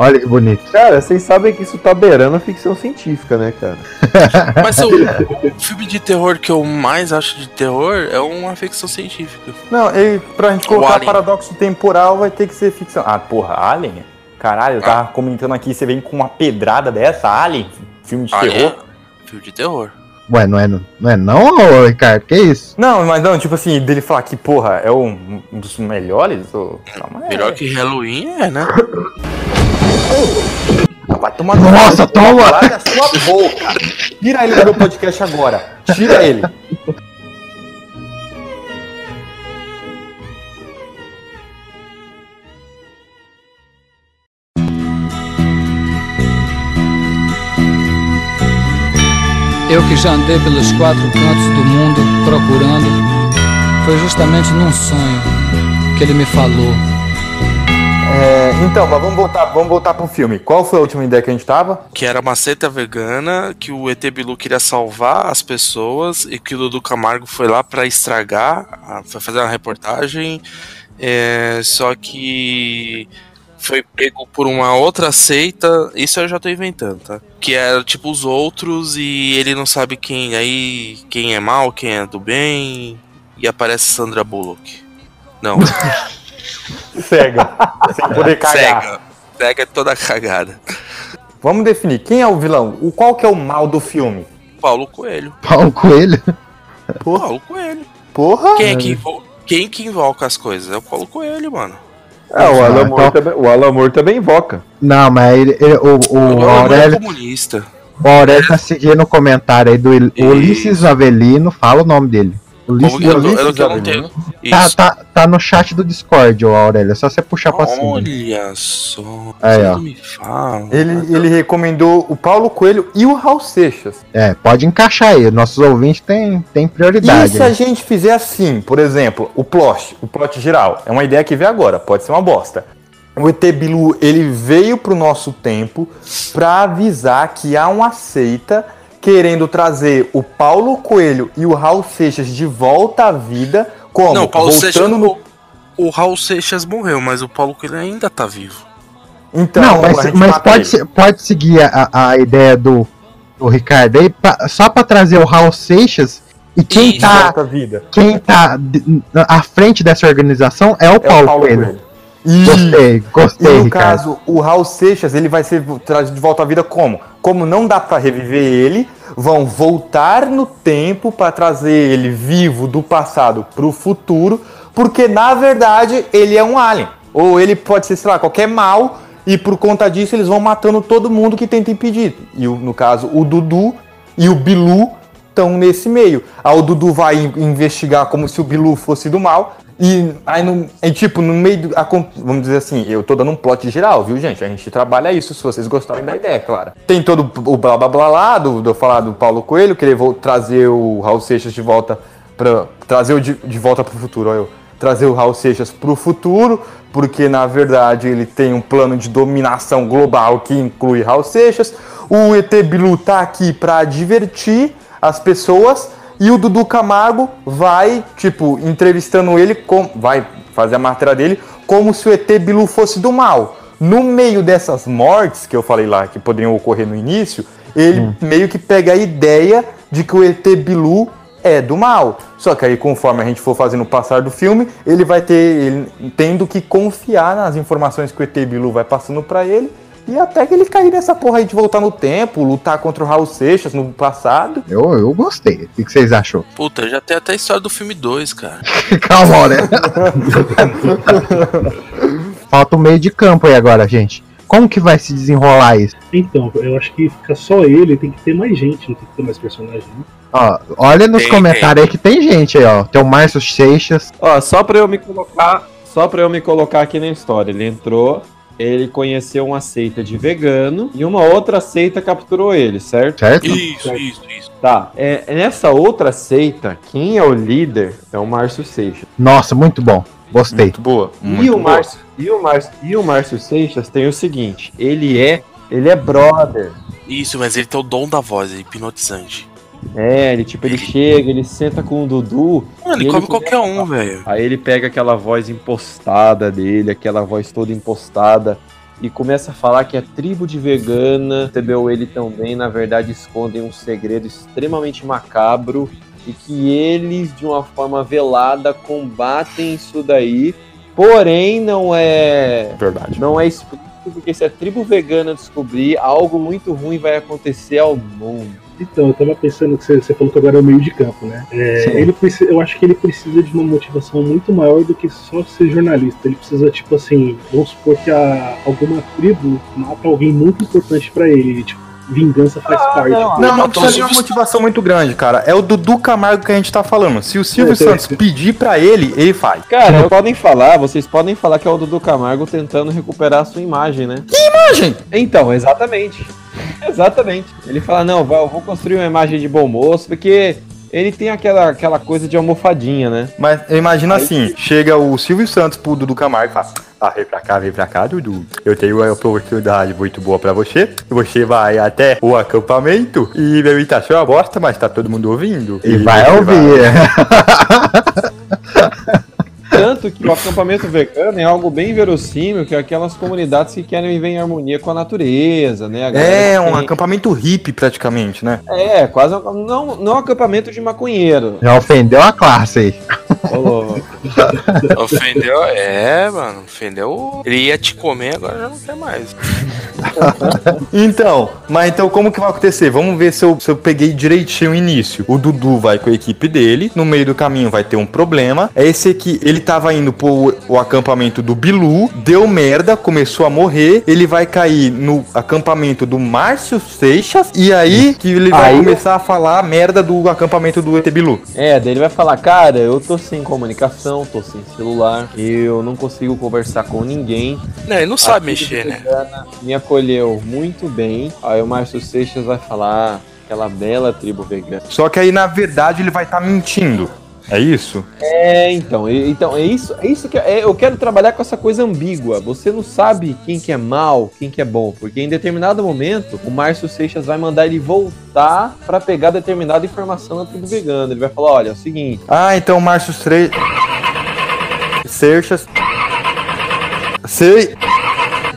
Olha que bonito. Cara, vocês sabem que isso tá beirando a ficção científica, né, cara? Mas o, o filme de terror que eu mais acho de terror é uma ficção científica. Não, e pra gente colocar paradoxo temporal vai ter que ser ficção. Ah, porra, Alien? Caralho, eu Ah. tava comentando aqui, você vem com uma pedrada dessa, Alien? Filme de Alien terror? é Filme de terror. Ué, não é, não é não, Ricardo? Que isso? Não, mas não, tipo assim, dele falar que, porra, é um, um dos melhores? Ou... Calma, é. Melhor que Halloween é, né? Vai tomar Nossa, toma! Larga a sua boca! Tira ele do meu podcast agora! Tira ele! Eu que já andei pelos quatro cantos do mundo procurando, foi justamente num sonho que ele me falou. É, então, mas vamos voltar, vamos voltar pro filme. Qual foi a última ideia que a gente tava? Que era uma seita vegana, que o ET Bilu queria salvar as pessoas e que o Dudu Camargo foi lá pra estragar, foi fazer uma reportagem, é, só que foi pego por uma outra seita, isso eu já tô inventando, tá? Que era tipo os outros e ele não sabe quem aí, quem é mal, quem é do bem, e aparece Sandra Bullock. Não, Cega. sem poder cagar. cega. Cega é toda cagada. Vamos definir quem é o vilão. O qual que é o mal do filme? Paulo Coelho. Paulo Coelho? Paulo Coelho. Porra! Quem é que, invo- quem que invoca as coisas? É o Paulo Coelho, mano. É, o Alan, então- Moore também, o Alan Moore também invoca. Não, mas ele, ele- o, o, O Alan Aurélio, é comunista. o Aurélio tá seguindo o comentário aí do Il- Ulisses Avelino, fala o nome dele. Ulisses que eu, eu, Ulisses eu, não Avelino. tenho. Tá, Isso. tá, tá no chat do Discord, ô Aurélio. É só você puxar pra cima. Olha só. Aí, ó. não me fala. Ele, ele recomendou o Paulo Coelho e o Raul Seixas. É, pode encaixar aí. Nossos ouvintes têm, têm E prioridade. se a né? gente fizer assim, por exemplo, o plot, o plot geral, é uma ideia que veio agora, pode ser uma bosta. O ET Bilu, ele veio pro nosso tempo pra avisar que há uma seita querendo trazer o Paulo Coelho e o Raul Seixas de volta à vida, como? não, o Paulo Voltando Seixas. no... O, o Raul Seixas morreu, mas o Paulo Coelho ainda tá vivo. Então, não, mas, mas pode, pode seguir a, a ideia do, do Ricardo aí, pra- só pra trazer o Raul Seixas. E quem De tá, quem tá à frente dessa organização é o É o Paulo, Paulo Coelho. Coelho. E- Gostei, E gostei, no Ricardo. caso, o Raul Seixas, ele vai ser trazido de volta à vida como? Como não dá pra reviver ele, vão voltar no tempo pra trazer ele vivo do passado pro futuro, porque na verdade ele é um alien. Ou ele pode ser, sei lá, qualquer mal, e por conta disso eles vão matando todo mundo que tenta impedir. E no caso, o Dudu e o Bilu estão nesse meio. Aí o Dudu vai in- investigar como se o Bilu fosse do mal. E aí, no, e, tipo, no meio do. acon- Vamos dizer assim, eu tô dando um plot geral, viu, gente? A gente trabalha isso, se vocês gostarem da ideia, claro. Tem todo o blá blá blá lá, do, do falar do Paulo Coelho, querer vol- trazer o Raul Seixas de volta para Trazer o de, de volta pro futuro, ó, eu. Trazer o Raul Seixas pro futuro, porque na verdade ele tem um plano de dominação global que inclui Raul Seixas. O ET Bilu tá aqui pra divertir as pessoas. E o Dudu Camargo vai, tipo, entrevistando ele, com, vai fazer a matéria dele como se o ET Bilu fosse do mal. No meio dessas mortes que eu falei lá que poderiam ocorrer no início, ele meio que pega a ideia de que o ET Bilu é do mal. Só que aí, conforme a gente for fazendo o passar do filme, ele vai ter ele tendo que confiar nas informações que o ET Bilu vai passando pra ele. E até que ele cair nessa porra aí de voltar no tempo, lutar contra o Raul Seixas no passado. Eu, eu gostei. O que vocês acham? Puta, já tem até a história do filme 2, cara. Calma, Aurélio. Falta o meio de campo aí agora, gente. Como que vai se desenrolar isso? Então, eu acho que fica só ele, tem que ter mais gente, não tem que ter mais personagem. Né? Ó, olha nos Tem, comentários aí que tem gente aí, ó. Tem o Márcio Seixas. Ó, só pra eu me colocar, só pra eu me colocar aqui na história. Ele entrou, ele conheceu uma seita de vegano e uma outra seita capturou ele, certo? Certo? Isso, isso, isso. Tá, é, nessa outra seita, quem é o líder é o Márcio Seixas. Nossa, muito bom. Gostei. Muito boa. E muito o, boa. Márcio, e, o Márcio, e o Márcio Seixas tem o seguinte: ele é. Ele é brother. Isso, mas ele tem o dom da voz, é hipnotizante. É, ele tipo, ele chega, ele senta com o Dudu. Mano, ele come qualquer a um, falar. velho. Aí ele pega aquela voz impostada dele, aquela voz toda impostada, e começa a falar que a tribo de vegana recebeu ele também, na verdade, escondem um segredo extremamente macabro e que eles, de uma forma velada, combatem isso daí. Porém, não é. Verdade. Não é explícito, porque se a tribo vegana descobrir, algo muito ruim vai acontecer ao mundo. Então, eu tava pensando que você, você falou que agora é o meio de campo, né? É, ele eu acho que ele precisa de uma motivação muito maior do que só ser jornalista. Ele precisa, tipo assim, vamos supor que a, alguma tribo mata alguém muito importante pra ele. Tipo, vingança faz parte. Não, não precisa de uma motivação muito grande, cara. É o Dudu Camargo que a gente tá falando. Se o Silvio É, Santos pedir pra ele, ele faz. Cara, podem falar, vocês podem falar que é o Dudu Camargo tentando recuperar a sua imagem, né? Que imagem? Então, exatamente. Exatamente. Ele fala, não, eu vou construir uma imagem de bom moço, porque ele tem aquela, aquela coisa de almofadinha, né? Mas eu imagino assim: chega o Silvio Santos pro Dudu Camargo e fala: Ah, vem pra cá, vem pra cá, Dudu. Eu tenho uma oportunidade muito boa pra você. Você vai até o acampamento e minha imitação é uma bosta, mas tá todo mundo ouvindo. E vai você ouvir. Tanto que o acampamento vegano é algo bem verossímil, que é aquelas comunidades que querem viver em harmonia com a natureza, né? A É, um tem- acampamento hippie praticamente, né? É, quase um- não, não um acampamento de maconheiro. Já ofendeu a classe aí. Ô. Ofendeu, é, mano, ofendeu. Ele ia te comer, agora já não quer mais. Então, mas então como que vai acontecer? Vamos ver se eu, se eu peguei direitinho o início. O Dudu vai com a equipe dele, no meio do caminho vai ter um problema. É esse aqui, ele tava indo pro o acampamento do Bilu, deu merda, começou a morrer. Ele vai cair no acampamento do Márcio Seixas, e aí que ele vai Aí- começar a falar a merda do acampamento do ET Bilu. É, daí ele vai falar, cara, eu tô sem comunicação, tô sem celular, eu não consigo conversar com ninguém. Não, ele não sabe mexer, né? Me acolheu muito bem. Aí o Márcio Seixas vai falar, "Ah, aquela bela tribo vegana. Só que aí, na verdade, ele vai estar mentindo. É isso? É, então, então é isso, é isso que é, eu quero trabalhar com essa coisa ambígua. Você não sabe quem que é mal, quem que é bom, porque em determinado momento o Márcio Seixas vai mandar ele voltar pra pegar determinada informação da tribo vegana. Ele vai falar, olha, é o seguinte, Ah, então o Márcio Stre... Seixas. Sei.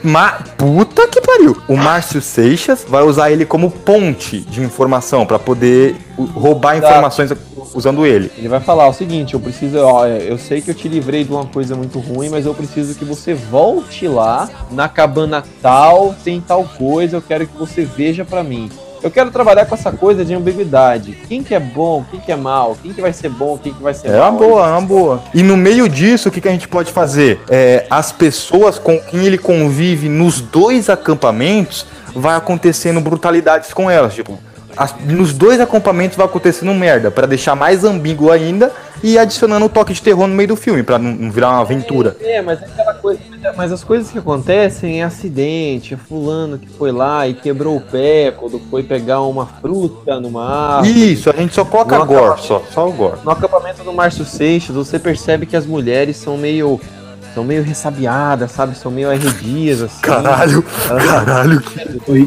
Ma... Puta que pariu. O Márcio Seixas vai usar ele como ponte de informação pra poder roubar informações usando ele. Ele vai falar o seguinte: eu preciso, ó, eu sei que eu te livrei de uma coisa muito ruim, mas eu preciso que você volte lá na cabana tal, tem tal coisa, eu quero que você veja pra mim. Eu quero trabalhar com essa coisa de ambiguidade. Quem que é bom, quem que é mal, quem que vai ser bom, quem que vai ser É mal. uma boa, é uma boa. E no meio disso, o que, que a gente pode fazer? É, as pessoas com quem ele convive nos dois acampamentos vai acontecendo brutalidades com elas. Tipo, as- nos dois acampamentos vai acontecendo merda, pra deixar mais ambíguo ainda e adicionando o toque de terror no meio do filme, pra não, não virar uma aventura. É, mas é aquela coisa. Mas as coisas que acontecem é acidente, é fulano que foi lá e quebrou o pé quando foi pegar uma fruta numa árvore. Isso, a gente só coloca gore, só, só o gore. No acampamento do Márcio Seixas, você percebe que as mulheres são meio. São meio ressabiadas, sabe? São meio arredias, assim. Caralho, Elas- caralho.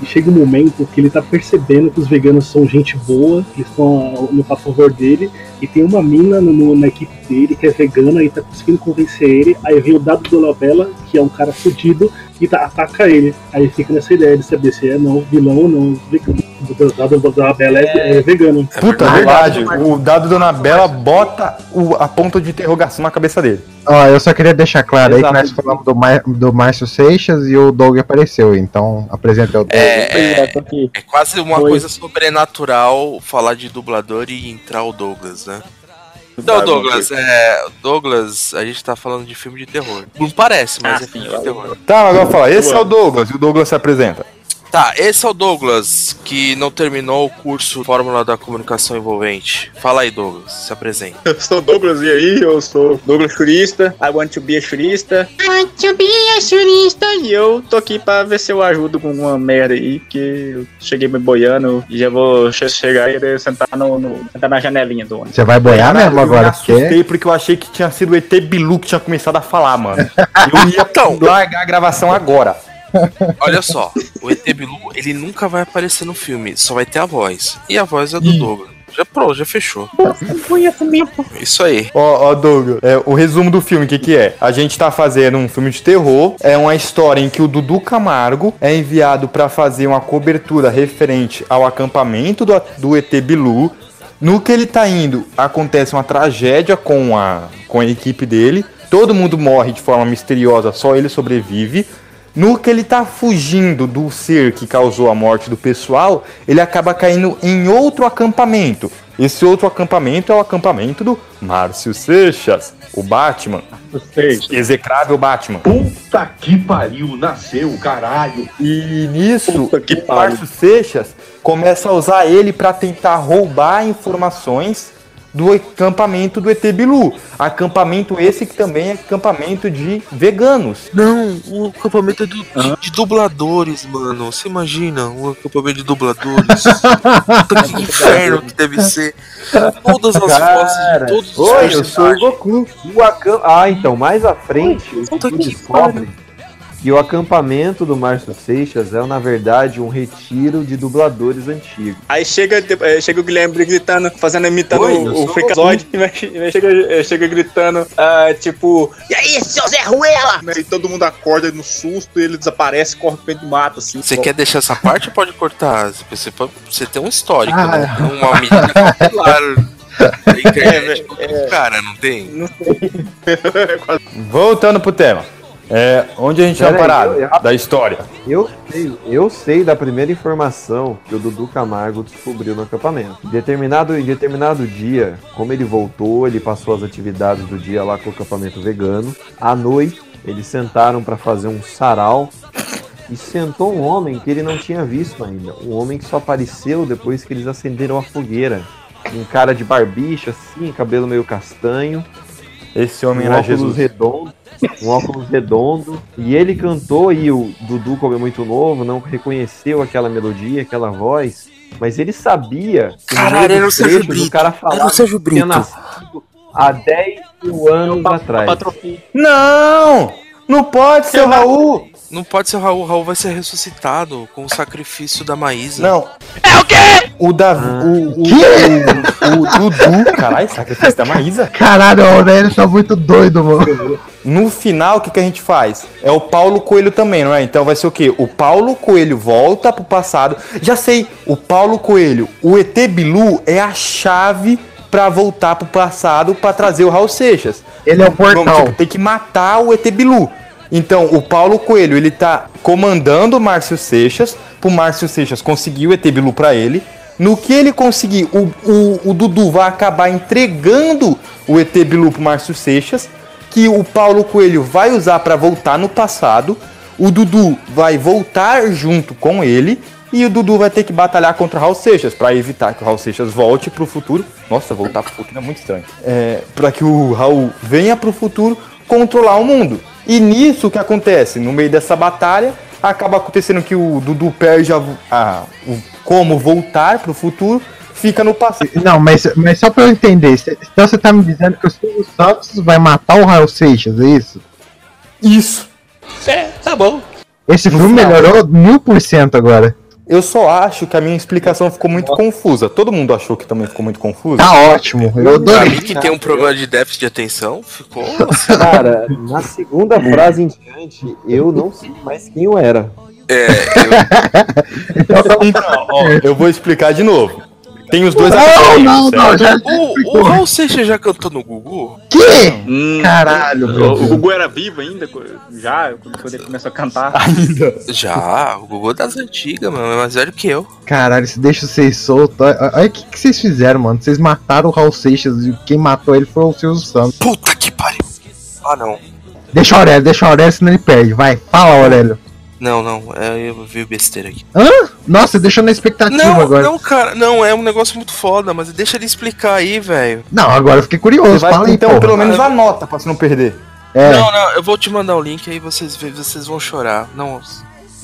Chega um momento que ele tá percebendo que os veganos são gente boa, que estão no a favor dele, e tem uma mina no- no- na equipe dele que é vegana e tá conseguindo convencer ele. Aí vem o Dado do Labella, que é um cara fudido, e tá, ataca ele. Aí fica nessa ideia de saber se é não vilão ou não vegano. O Dado do Labella é, é vegano. Puta, verdade. O dado Dona Bela bota o- a ponta de interrogação na cabeça dele. Ó, eu só queria deixar claro aí que Exato. nós falamos do, do Márcio Seixas e o Doug apareceu, então apresenta o Doug. É, é, é quase uma Oi. coisa sobrenatural falar de dublador e entrar o Douglas, né? Não, Douglas, é. Douglas, a gente tá falando de filme de terror. Não parece, mas é filme de terror. Tá, agora fala, esse é o Douglas, e o Douglas se apresenta. Tá, esse é o Douglas, que não terminou o curso Fórmula da Comunicação Envolvente. Fala aí, Douglas, se apresenta. Eu sou Douglas e aí, eu sou Douglas Churista, I want to be a churista. I want to be a churista. E eu tô aqui pra ver se eu ajudo com alguma merda aí, que eu cheguei me boiando e já vou che- chegar e sentar, no, no- sentar na janelinha do ônibus. Você vai boiar mesmo eu agora? me Porque assustei porque eu achei que tinha sido o ET Bilu que tinha começado a falar, mano. Eu ia Então. largar a gravação agora. Olha só, o ET Bilu, ele nunca vai aparecer no filme, só vai ter a voz. E a voz é do Douglas. Já pronto, já fechou. Isso aí. Ó, ó, Douglas, é, o resumo do filme, o que que é? A gente tá fazendo um filme de terror, é uma história em que o Dudu Camargo é enviado pra fazer uma cobertura referente ao acampamento do, do ET Bilu. No que ele tá indo, acontece uma tragédia com a, com a equipe dele, todo mundo morre de forma misteriosa, só ele sobrevive. No que ele tá fugindo do ser que causou a morte do pessoal, ele acaba caindo em outro acampamento. Esse outro acampamento é o acampamento do Márcio Seixas, o Batman. Execrável Batman. Puta que pariu, nasceu, caralho. E nisso, o Márcio Seixas começa a usar ele para tentar roubar informações do acampamento do ET Bilu. Acampamento esse que também é acampamento de veganos. Não, o acampamento é do- de, de dubladores, mano. Você imagina o acampamento de dubladores? Puta que inferno que deve ser. Todas as vozes de todos os Oi, eu sou o. Goku. O acam... Ah, então, mais à frente, o Goku descobre que o acampamento do Márcio Seixas é, na verdade, um retiro de dubladores antigos. Aí chega, eh, chega o Guilherme gritando, fazendo, imitando Oi, o, o Freakazoid, e e chega, eh, chega gritando, ah, tipo, e aí, seu Zé Ruela? E todo mundo acorda no susto e ele desaparece, corre pro meio do mato, assim. Você quer deixar essa parte ou pode cortar? Você, você tem um histórico, Ah, né? Uma medida cautelar da internet do cara, não tem? Não sei. Voltando pro tema. É, onde a gente Pera aí, parado eu- eu- da história? Eu sei, eu sei da primeira informação que o Dudu Camargo descobriu no acampamento. Em determinado, em determinado dia, como ele voltou, ele passou as atividades do dia lá com o acampamento vegano. À noite, eles sentaram para fazer um sarau e sentou um homem que ele não tinha visto ainda. Um homem que só apareceu depois que eles acenderam a fogueira. Um cara de barbicha, assim, cabelo meio castanho. Esse homem um era Jesus. redondo, um óculos redondo. E ele cantou e o Dudu, como é muito novo, não reconheceu aquela melodia, aquela voz. Mas ele sabia que no Caralho, era o Sérgio Brito. o cara Era o falava Sérgio que tinha Brito. nascido há 10 mil anos atrás. Não! Não pode ser o Raul! Não pode ser o Raul, o Raul vai ser ressuscitado com o sacrifício da Maísa. Não. É o quê? O Davi. o, o, o, o Dudu. Caralho, sacrifício da Maísa? Caralho, o Aurélio tá muito doido, mano. No final, o que, que a gente faz? É o Paulo Coelho também, não é? Então vai ser o quê? O Paulo Coelho volta pro passado. Já sei, o Paulo Coelho, o ET Bilu é a chave pra voltar pro passado pra trazer o Raul Seixas. Ele é o portal. Vamos, tipo, tem que matar o ET Bilu. Então, o Paulo Coelho, ele tá comandando o Márcio Seixas, pro Márcio Seixas conseguir o ET Bilu pra ele. No que ele conseguir, o, o, o Dudu vai acabar entregando o ET Bilu pro Márcio Seixas, que o Paulo Coelho vai usar pra voltar no passado. O Dudu vai voltar junto com ele. E o Dudu vai ter que batalhar contra o Raul Seixas pra evitar que o Raul Seixas volte pro futuro. Nossa, voltar pro futuro é muito estranho. É, para que o Raul venha pro futuro controlar o mundo. E nisso o que acontece? No meio dessa batalha, acaba acontecendo que o Dudu perde a, a- o como voltar pro futuro, fica no passado. Não, mas, mas só pra eu entender, cê- então você tá me dizendo que o Silvio Santos vai matar o Raul Seixas, é isso? Isso. É, tá bom. Esse filme melhorou mil por cento agora. Eu só acho que a minha explicação ficou muito confusa. Todo mundo achou que também ficou muito confusa? Tá ótimo, eu Pra adorei. mim que tem um problema de déficit de atenção, ficou. Cara, na segunda frase em diante, eu não sei mais quem eu era. É, Então, ó, eu vou explicar de novo. Tem os dois Não, não, não, certo? já- O, o Raul Seixas já cantou no Gugu? Que? Hum, Caralho, o, o. Gugu era vivo ainda, já, quando ele começou a cantar. Ainda. Já, o Gugu é das antigas, mano, é mais velho que eu. Caralho, isso deixa vocês soltos. Olha olha o que, que vocês fizeram, mano. Vocês mataram o Raul Seixas e quem matou ele foi o Silvio Santos. Puta que pariu. Ah, não. Deixa o Aurélio, deixa o Aurélio, senão ele perde. Vai, fala, Aurélio. Não, não, é, eu vi besteira aqui. Hã? Nossa, deixou na expectativa Não, agora. não, cara, não, é um negócio muito foda, mas deixa ele explicar aí, velho. Não, agora eu fiquei curioso. Vai, Fala aí, então, porra. pelo menos anota pra você não perder. É. Não, não, eu vou te mandar o link aí vocês vocês vão chorar. Não,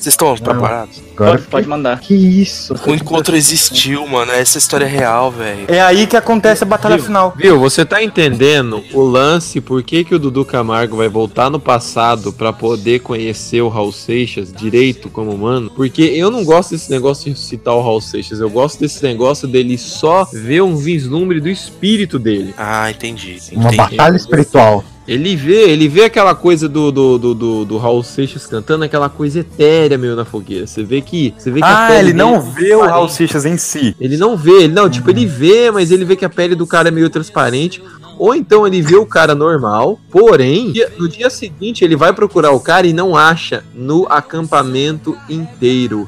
vocês estão preparados? Agora Pode, pode mandar. Que isso? O encontro existiu, mano. Essa história é real, velho. É aí que acontece a batalha Viu? final. Viu, você tá entendendo o lance, por que, que o Dudu Camargo vai voltar no passado pra poder conhecer o Raul Seixas direito como humano? Porque eu não gosto desse negócio de citar o Raul Seixas, eu gosto desse negócio dele só ver um vislumbre do espírito dele. Ah, entendi. Uma entendi. batalha espiritual. Ele vê, ele vê aquela coisa do, do, do, do, do Raul Seixas cantando, aquela coisa etérea, meu, na fogueira. Você vê que. Você vê que a Ah, pele ele não é vê o Raul. Seixas em si. Ele não vê, ele não, tipo, ele vê, mas ele vê que a pele do cara é meio transparente. Ou então ele vê o cara normal, porém, no dia seguinte ele vai procurar o cara e não acha no acampamento inteiro.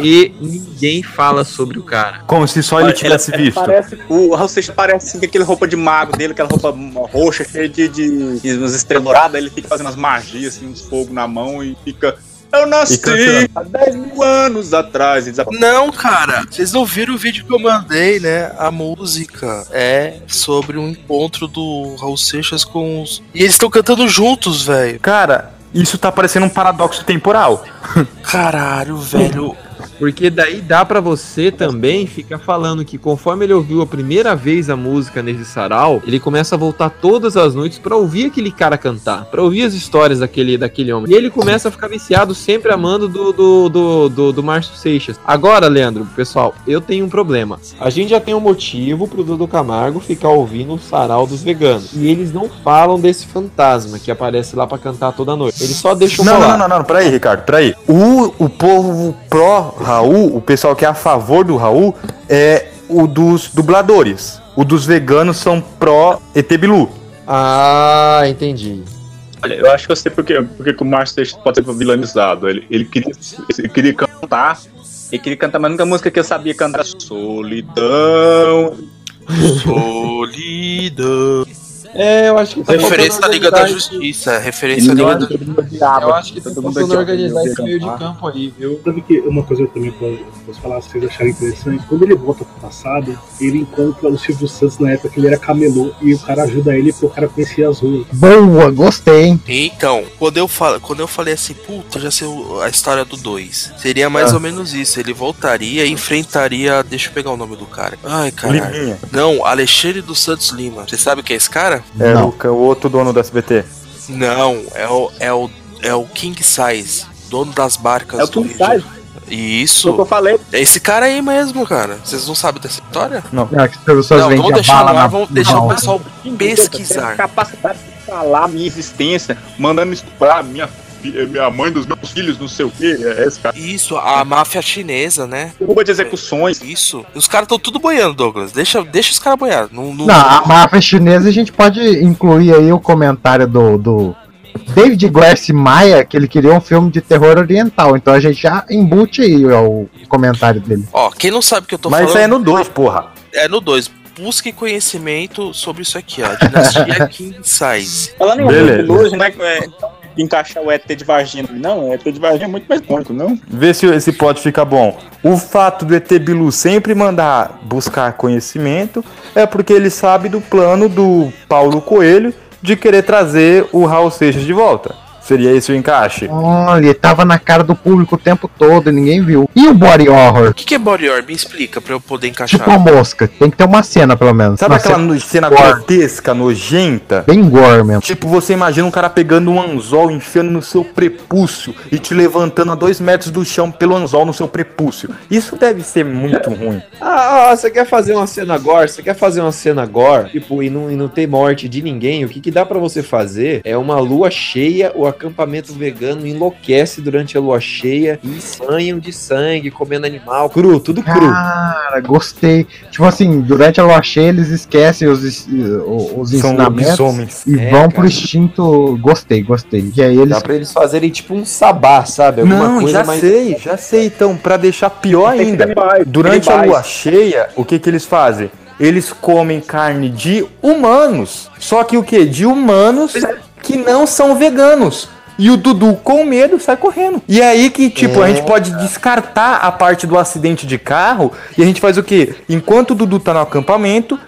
E ninguém fala sobre o cara. Como se só ele tivesse Ele visto. Parece, o Raul Seixas parece com aquele roupa de mago dele, aquela roupa roxa, cheia de, de, de umas estrelas. Ele fica fazendo umas magias, assim, uns fogos na mão e fica. Eu nasci há 10 mil anos atrás. Não, cara, vocês não viram o vídeo que eu mandei, né? A música é sobre um encontro do Raul Seixas com os. E eles estão cantando juntos, velho. Cara, isso tá parecendo um paradoxo temporal. Caralho, velho. Porque daí dá pra você também ficar falando que conforme ele ouviu a primeira vez a música nesse sarau, ele começa a voltar todas as noites pra ouvir aquele cara cantar, pra ouvir as histórias daquele, daquele homem. E ele começa a ficar viciado sempre amando do, do, do, do, do Márcio Seixas. Agora, Leandro, pessoal, eu tenho um problema. A gente já tem um motivo pro Dudu Camargo ficar ouvindo o sarau dos veganos. E eles não falam desse fantasma que aparece lá pra cantar toda noite. Eles só deixam Não, falar. não, não, não, não, peraí, Ricardo, peraí. O, o povo pró-Raul, o pessoal que é a favor do Raul, é o dos dubladores. O dos veganos são pró-ET Bilu. Ah, entendi. Olha, eu acho que eu sei porque, porque que o Márcio Seixas pode ser vilanizado. Ele, ele, queria, ele queria cantar. Ele queria cantar, mas a única música que eu sabia cantar era Solidão. Solidão. É, eu acho que tá Referência da Liga da Justiça. Referência da Eu Liga da acho, eu acho que tá faltando organizar esse meio de campo aí, viu? Sabe que uma coisa que eu também posso, falar, se vocês acharem interessante, quando ele volta pro passado, ele encontra o Silvio Santos na época que ele era camelô e o cara ajuda ele pro cara conhecer as ruas. Boa, gostei, hein? Então, quando eu, falo, quando eu falei assim, puta, já sei o- a história do 2, seria mais Ah. ou menos isso. Ele voltaria e enfrentaria. Deixa eu pegar o nome do cara. Ai, caralho. Não, Alexandre dos Santos Lima. Você sabe quem é esse cara? É o, o outro dono do SBT. Não, é o, é o, é o King Size, dono das barcas É o King Size? Isso. Que eu falei. É esse cara aí mesmo, cara. Vocês não sabem dessa história? Não. É, que as pessoas Não, vendem vamos a deixar na- vamos deixar o pessoal Tem pesquisar. capacidade de falar a minha existência, mandando estuprar minha, fi- minha mãe dos meus filhos, não sei o quê. É esse cara. Isso, a máfia chinesa, né? Derruba de execuções. Isso. Os caras estão tudo boiando, Douglas. Deixa, deixa os caras boiar. Não, não, Não, a máfia chinesa a gente pode incluir aí o comentário do, do David Garcia Maia, que ele queria um filme de terror oriental. Então a gente já embute aí ó, o comentário dele. Ó, quem não sabe o que eu tô Mas falando. isso aí é no 2, porra. É no 2. Busque conhecimento sobre isso aqui, ó. Dinastia King Size. Falando em Beleza. luz, não é que é, encaixar o ET de Varginha. Não, o ET de Varginha é muito mais cônico, não? Vê se esse plot fica bom. O fato do ET Bilu sempre mandar buscar conhecimento é porque ele sabe do plano do Paulo Coelho de querer trazer o Raul Seixas de volta. Seria esse o encaixe? Olha, ele tava na cara do público o tempo todo e ninguém viu. E o body horror? O que, que é body horror? Me explica pra eu poder encaixar. Tipo a mosca. Tem que ter uma cena, pelo menos. Sabe Uma aquela cena cena grotesca, nojenta? Bem gore mesmo. Tipo, você imagina um cara pegando um anzol, enfiando no seu prepúcio e te levantando a dois metros do chão pelo anzol no seu prepúcio. Isso deve ser muito ruim. Ah, você quer fazer uma cena gore? Você quer fazer uma cena gore? Tipo, e não, e não ter morte de ninguém? O que, que dá pra você fazer é uma lua cheia, o acampamento vegano enlouquece durante a lua cheia e banham de sangue, comendo animal, cru, tudo cru. Cara, gostei. Tipo assim, durante a lua cheia eles esquecem os, os ensinamentos e É, vão cara. pro instinto. Gostei, gostei. E aí eles. Dá pra eles fazerem tipo um sabá, sabe? Alguma Não, coisa já mais. sei, já sei. Então, pra deixar pior ainda, durante a lua cheia, o que que eles fazem? Eles comem carne de humanos. Só que o que? De humanos que não são veganos. E o Dudu, com medo, sai correndo. E é aí que, tipo, a É. gente pode descartar a parte do acidente de carro e a gente faz o quê? Enquanto o Dudu tá no acampamento,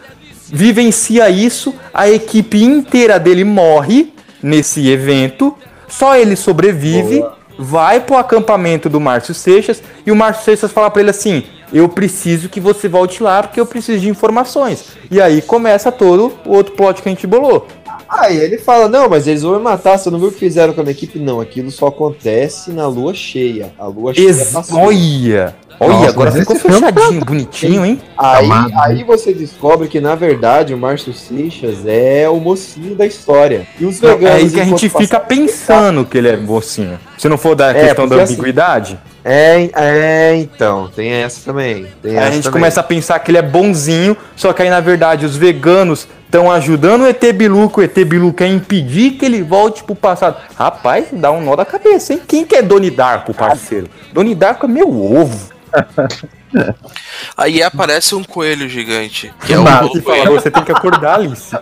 vivencia isso, a equipe inteira dele morre nesse evento, só ele sobrevive, vai pro acampamento do Márcio Seixas e o Márcio Seixas fala pra ele assim: "Eu preciso que você volte lá porque eu preciso de informações". E aí começa todo o outro plot que a gente bolou. Aí ele fala, não, mas eles vão me matar, você não viu o que fizeram com a minha equipe? Não, aquilo só acontece na lua cheia. A lua cheia Ex passou. olha, olha, Nossa, agora ficou fechadinho, bonitinho, hein? Aí, aí você descobre que, na verdade, o Márcio Seixas é o mocinho da história. E os veganos... é aí que a gente fica pensando que ele é mocinho. Se não for da É, questão da assim- ambiguidade, É, é, então, tem essa também. Tem aí a essa gente também. começa a pensar que ele é bonzinho, só que aí na verdade os veganos estão ajudando o ET Bilu, que o ET Bilu quer impedir que ele volte pro passado. Rapaz, dá um nó da cabeça, hein? Quem que é Doni Darko, parceiro? Doni Darko é meu ovo. Aí aparece um coelho gigante. Que é o Paulo que fala, você tem que acordar, Alice.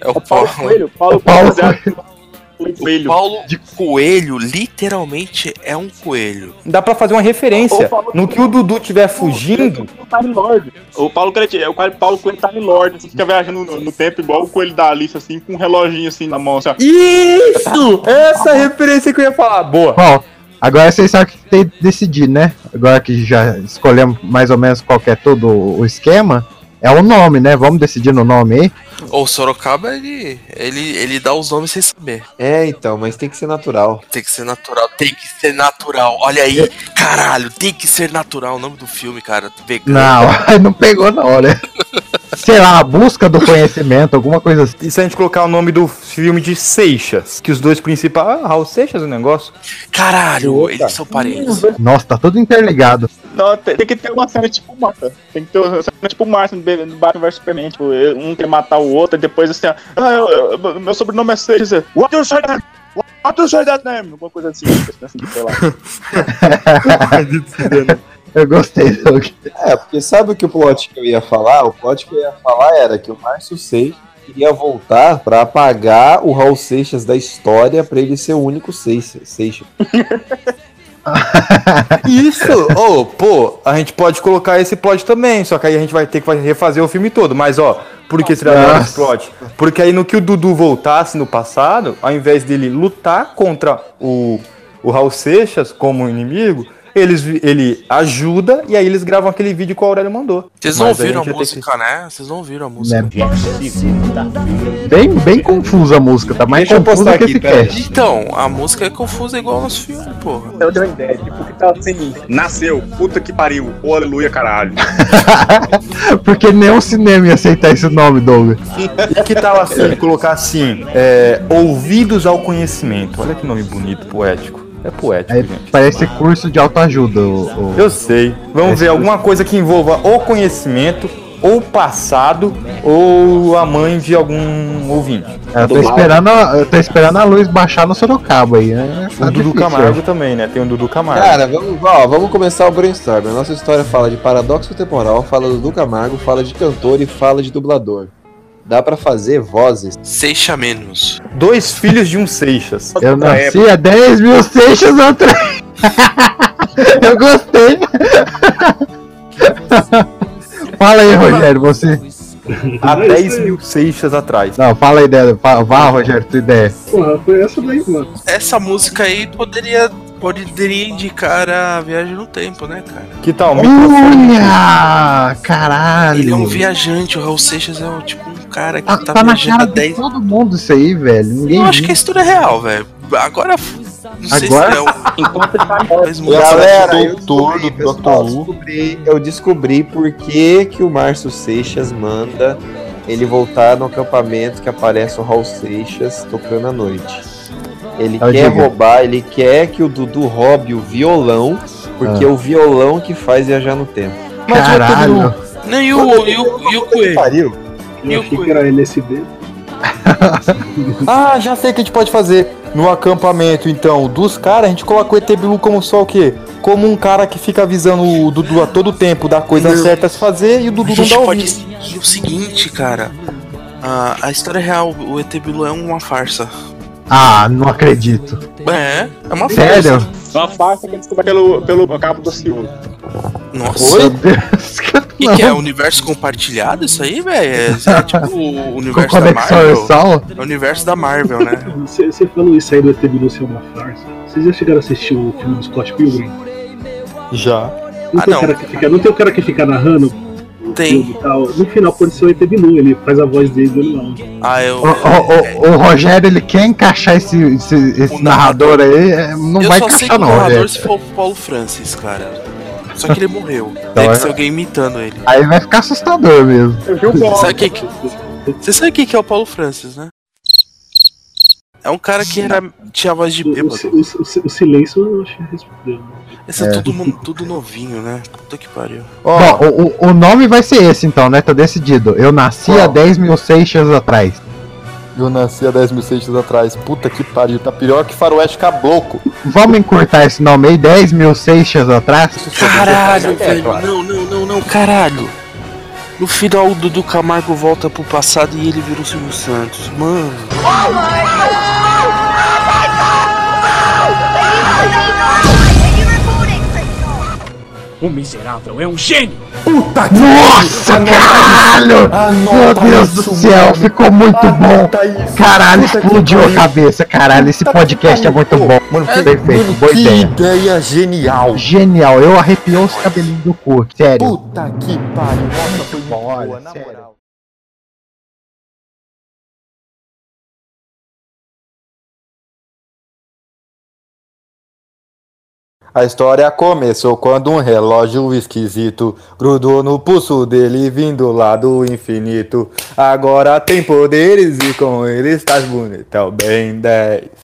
É o Paulo Coelho, Paulo Paulo Coelho. O Paulo Coelho literalmente é um coelho. Dá pra fazer uma referência. No que o Dudu tiver fugindo, Lord. O Paulo Coelho é o Paulo Coelho Time Lord, assim, fica viajando no, no tempo igual o coelho da Alice, assim, com um reloginho assim na mão, assim. Isso! Essa referência que eu ia falar. Boa. Bom, agora vocês sabem o que tem que decidir, né? Agora que já escolhemos mais ou menos qual que é todo o esquema, é o nome, né? Vamos decidir no nome aí. O Sorocaba, ele, ele, ele dá os nomes sem saber. É, então, mas tem que ser natural. Tem que ser natural, tem que ser natural. Olha aí, caralho, tem que ser natural o nome do filme, cara. Vegano. Não, não pegou não, né? Sei lá, a busca do conhecimento, alguma coisa assim. E se a gente colocar o nome do filme de Seixas? Que os dois principais. Ah, Raul Seixas o negócio. Caralho, eles são parentes. Nossa, tá tudo interligado. Não, tem, tem que ter uma cena tipo Marta. Tem que ter uma cena tipo Marta no Batman vs Superman. Tipo, um quer matar o outro, e depois assim, ó, ah, eu- eu- meu sobrenome é Seixas. What you say that? What you say that name? Alguma coisa assim, assim, sei lá. Eu gostei, Doug. É, porque sabe o que o plot que eu ia falar? O plot que eu ia falar era que o Márcio Seixas queria voltar pra apagar o Raul Seixas da história pra ele ser o único Seixas. Seixas. Isso! Ô, pô, a gente pode colocar esse plot também, só que aí a gente vai ter que refazer o filme todo. Mas, ó, por que seria Nossa. esse plot? Porque aí no que o Dudu voltasse no passado, ao invés dele lutar contra o, o Raul Seixas como inimigo, eles, ele ajuda e aí eles gravam aquele vídeo que o Aurélio mandou. Vocês não ouviram a ter música, né? Vocês não ouviram a música. Né? Bem, bem confusa a música, tá mais Deixa eu confusa postar que aqui, esse pera cast. Então, a música é confusa igual nos filmes, porra. Eu dei uma ideia, tipo, que tá assim, nasceu, puta que pariu, oh, aleluia, caralho. Porque nem o cinema ia aceitar esse nome, Doug. E que tal assim, colocar assim, é, ouvidos ao conhecimento. Olha que nome bonito, poético. É poético, Aí gente. parece curso de autoajuda. O, o- Eu sei. Vamos ver alguma coisa que envolva ou conhecimento, ou passado, ou a mãe de algum ouvinte. Eu tô esperando, a- eu tô esperando a luz baixar no Sorocaba aí. né? O Tá Dudu difícil Camargo hoje. também, né? Tem o Dudu Camargo. Cara, vamos, ó, vamos começar o brainstorm. A nossa história fala de paradoxo temporal, fala do Duca Camargo, fala de cantor e fala de dublador. Dá pra fazer vozes. Seixa menos. Dois filhos de um Seixas. Eu nasci há 10 mil seixas atrás. eu gostei. fala aí, Rogério, você. Há 10 mil Seixas atrás. Não, fala a ideia. Vá, Rogério, tua ideia. Porra, foi essa daí, mano. Essa música aí poderia, poderia indicar a viagem no tempo, né, cara? Que tal? Olha! Caralho! Ele é um viajante, o Raul Seixas é um, tipo um cara que Tá, tá, tá na cara de 10 todo mundo isso aí, velho. Ninguém Eu acho viu. que a história é real, velho. Agora, não Agora? é o... Enquanto ele tá Galera, eu descobri, pessoal, descobri, eu descobri por que, que o Márcio Seixas manda ele voltar no acampamento que aparece o Raul Seixas tocando à noite. Ele Ah, quer diga. roubar, ele quer que o Dudu roube o violão, porque Ah. é o violão que faz viajar no tempo. Caralho! Não, e o, e o, e o coelho? Pariu. E Eu o achei que coelho? era LSD. Ah, já sei o que a gente pode fazer. No acampamento, então, dos caras, a gente coloca o ET Bilu como só o quê? Como um cara que fica avisando o Dudu a todo tempo da coisa Não. certa a se fazer e o A Dudu não gente dá pode seguir o seguinte, cara. A, a história é real, o ET Bilu é uma farsa. Ah, não acredito. É, é uma Sério? farsa. Uma farsa que descobriu pelo, pelo cabo do Ciúme. Nossa. Meu Deus. O que, que é? Universo compartilhado isso aí, velho? É, é tipo o universo Com da Marvel. É o universo da Marvel, né? Você, você falou isso aí do ET Bilu ser uma farsa. Vocês já chegaram a assistir o filme do Scott Pilgrim? Já. Não, Ah, tem, não. O cara que fica, não tem o cara que fica narrando Tem. No final pode ser o ET Bilu, ele faz a voz dele do animal. Ah, eu. O, o- o- o Rogério, ele quer encaixar esse, esse, esse narrador aí, é, não eu vai encaixar que o não, narrador Rogério. se for o Paulo Francis, cara. Só que ele morreu. Então Tem é- que ser alguém imitando ele. Aí vai ficar assustador mesmo. Sabe quem que... Você sabe quem que é o Paulo Francis, né? É um cara que era... tinha voz de bêbado. o- o- o silêncio eu achei que respondeu. Esse é, É. Tudo, no- tudo novinho, né? Puta que pariu. Bom, o, o- o nome vai ser esse então, né? Tá decidido. Eu nasci há 10 mil seixas atrás. Eu nasci há 10 mil seixas atrás. Puta que pariu. Tá pior que faroeste cabloco. Vamos encurtar esse nome aí, 10 mil seixas atrás? Caralho, É, velho. claro. Não, não, não, não, caralho. No final, o Dudu Camargo volta pro passado e ele vira o Silvio Santos. Mano. O miserável é um gênio! Puta que Nossa, caralho! Meu Deus do céu, ficou muito bom. Caralho, explodiu a cabeça, caralho. Esse podcast é muito bom. Mano, que, Perfeito, mano, boa que ideia. ideia genial. Genial, eu arrepiou os cabelinhos do cu, sério. Puta que pariu. Nossa, foi boa, na sério. moral. A história começou quando um relógio esquisito grudou no pulso dele vindo lá do infinito. Agora tem poderes e com ele estás bonito. É o Ben 10.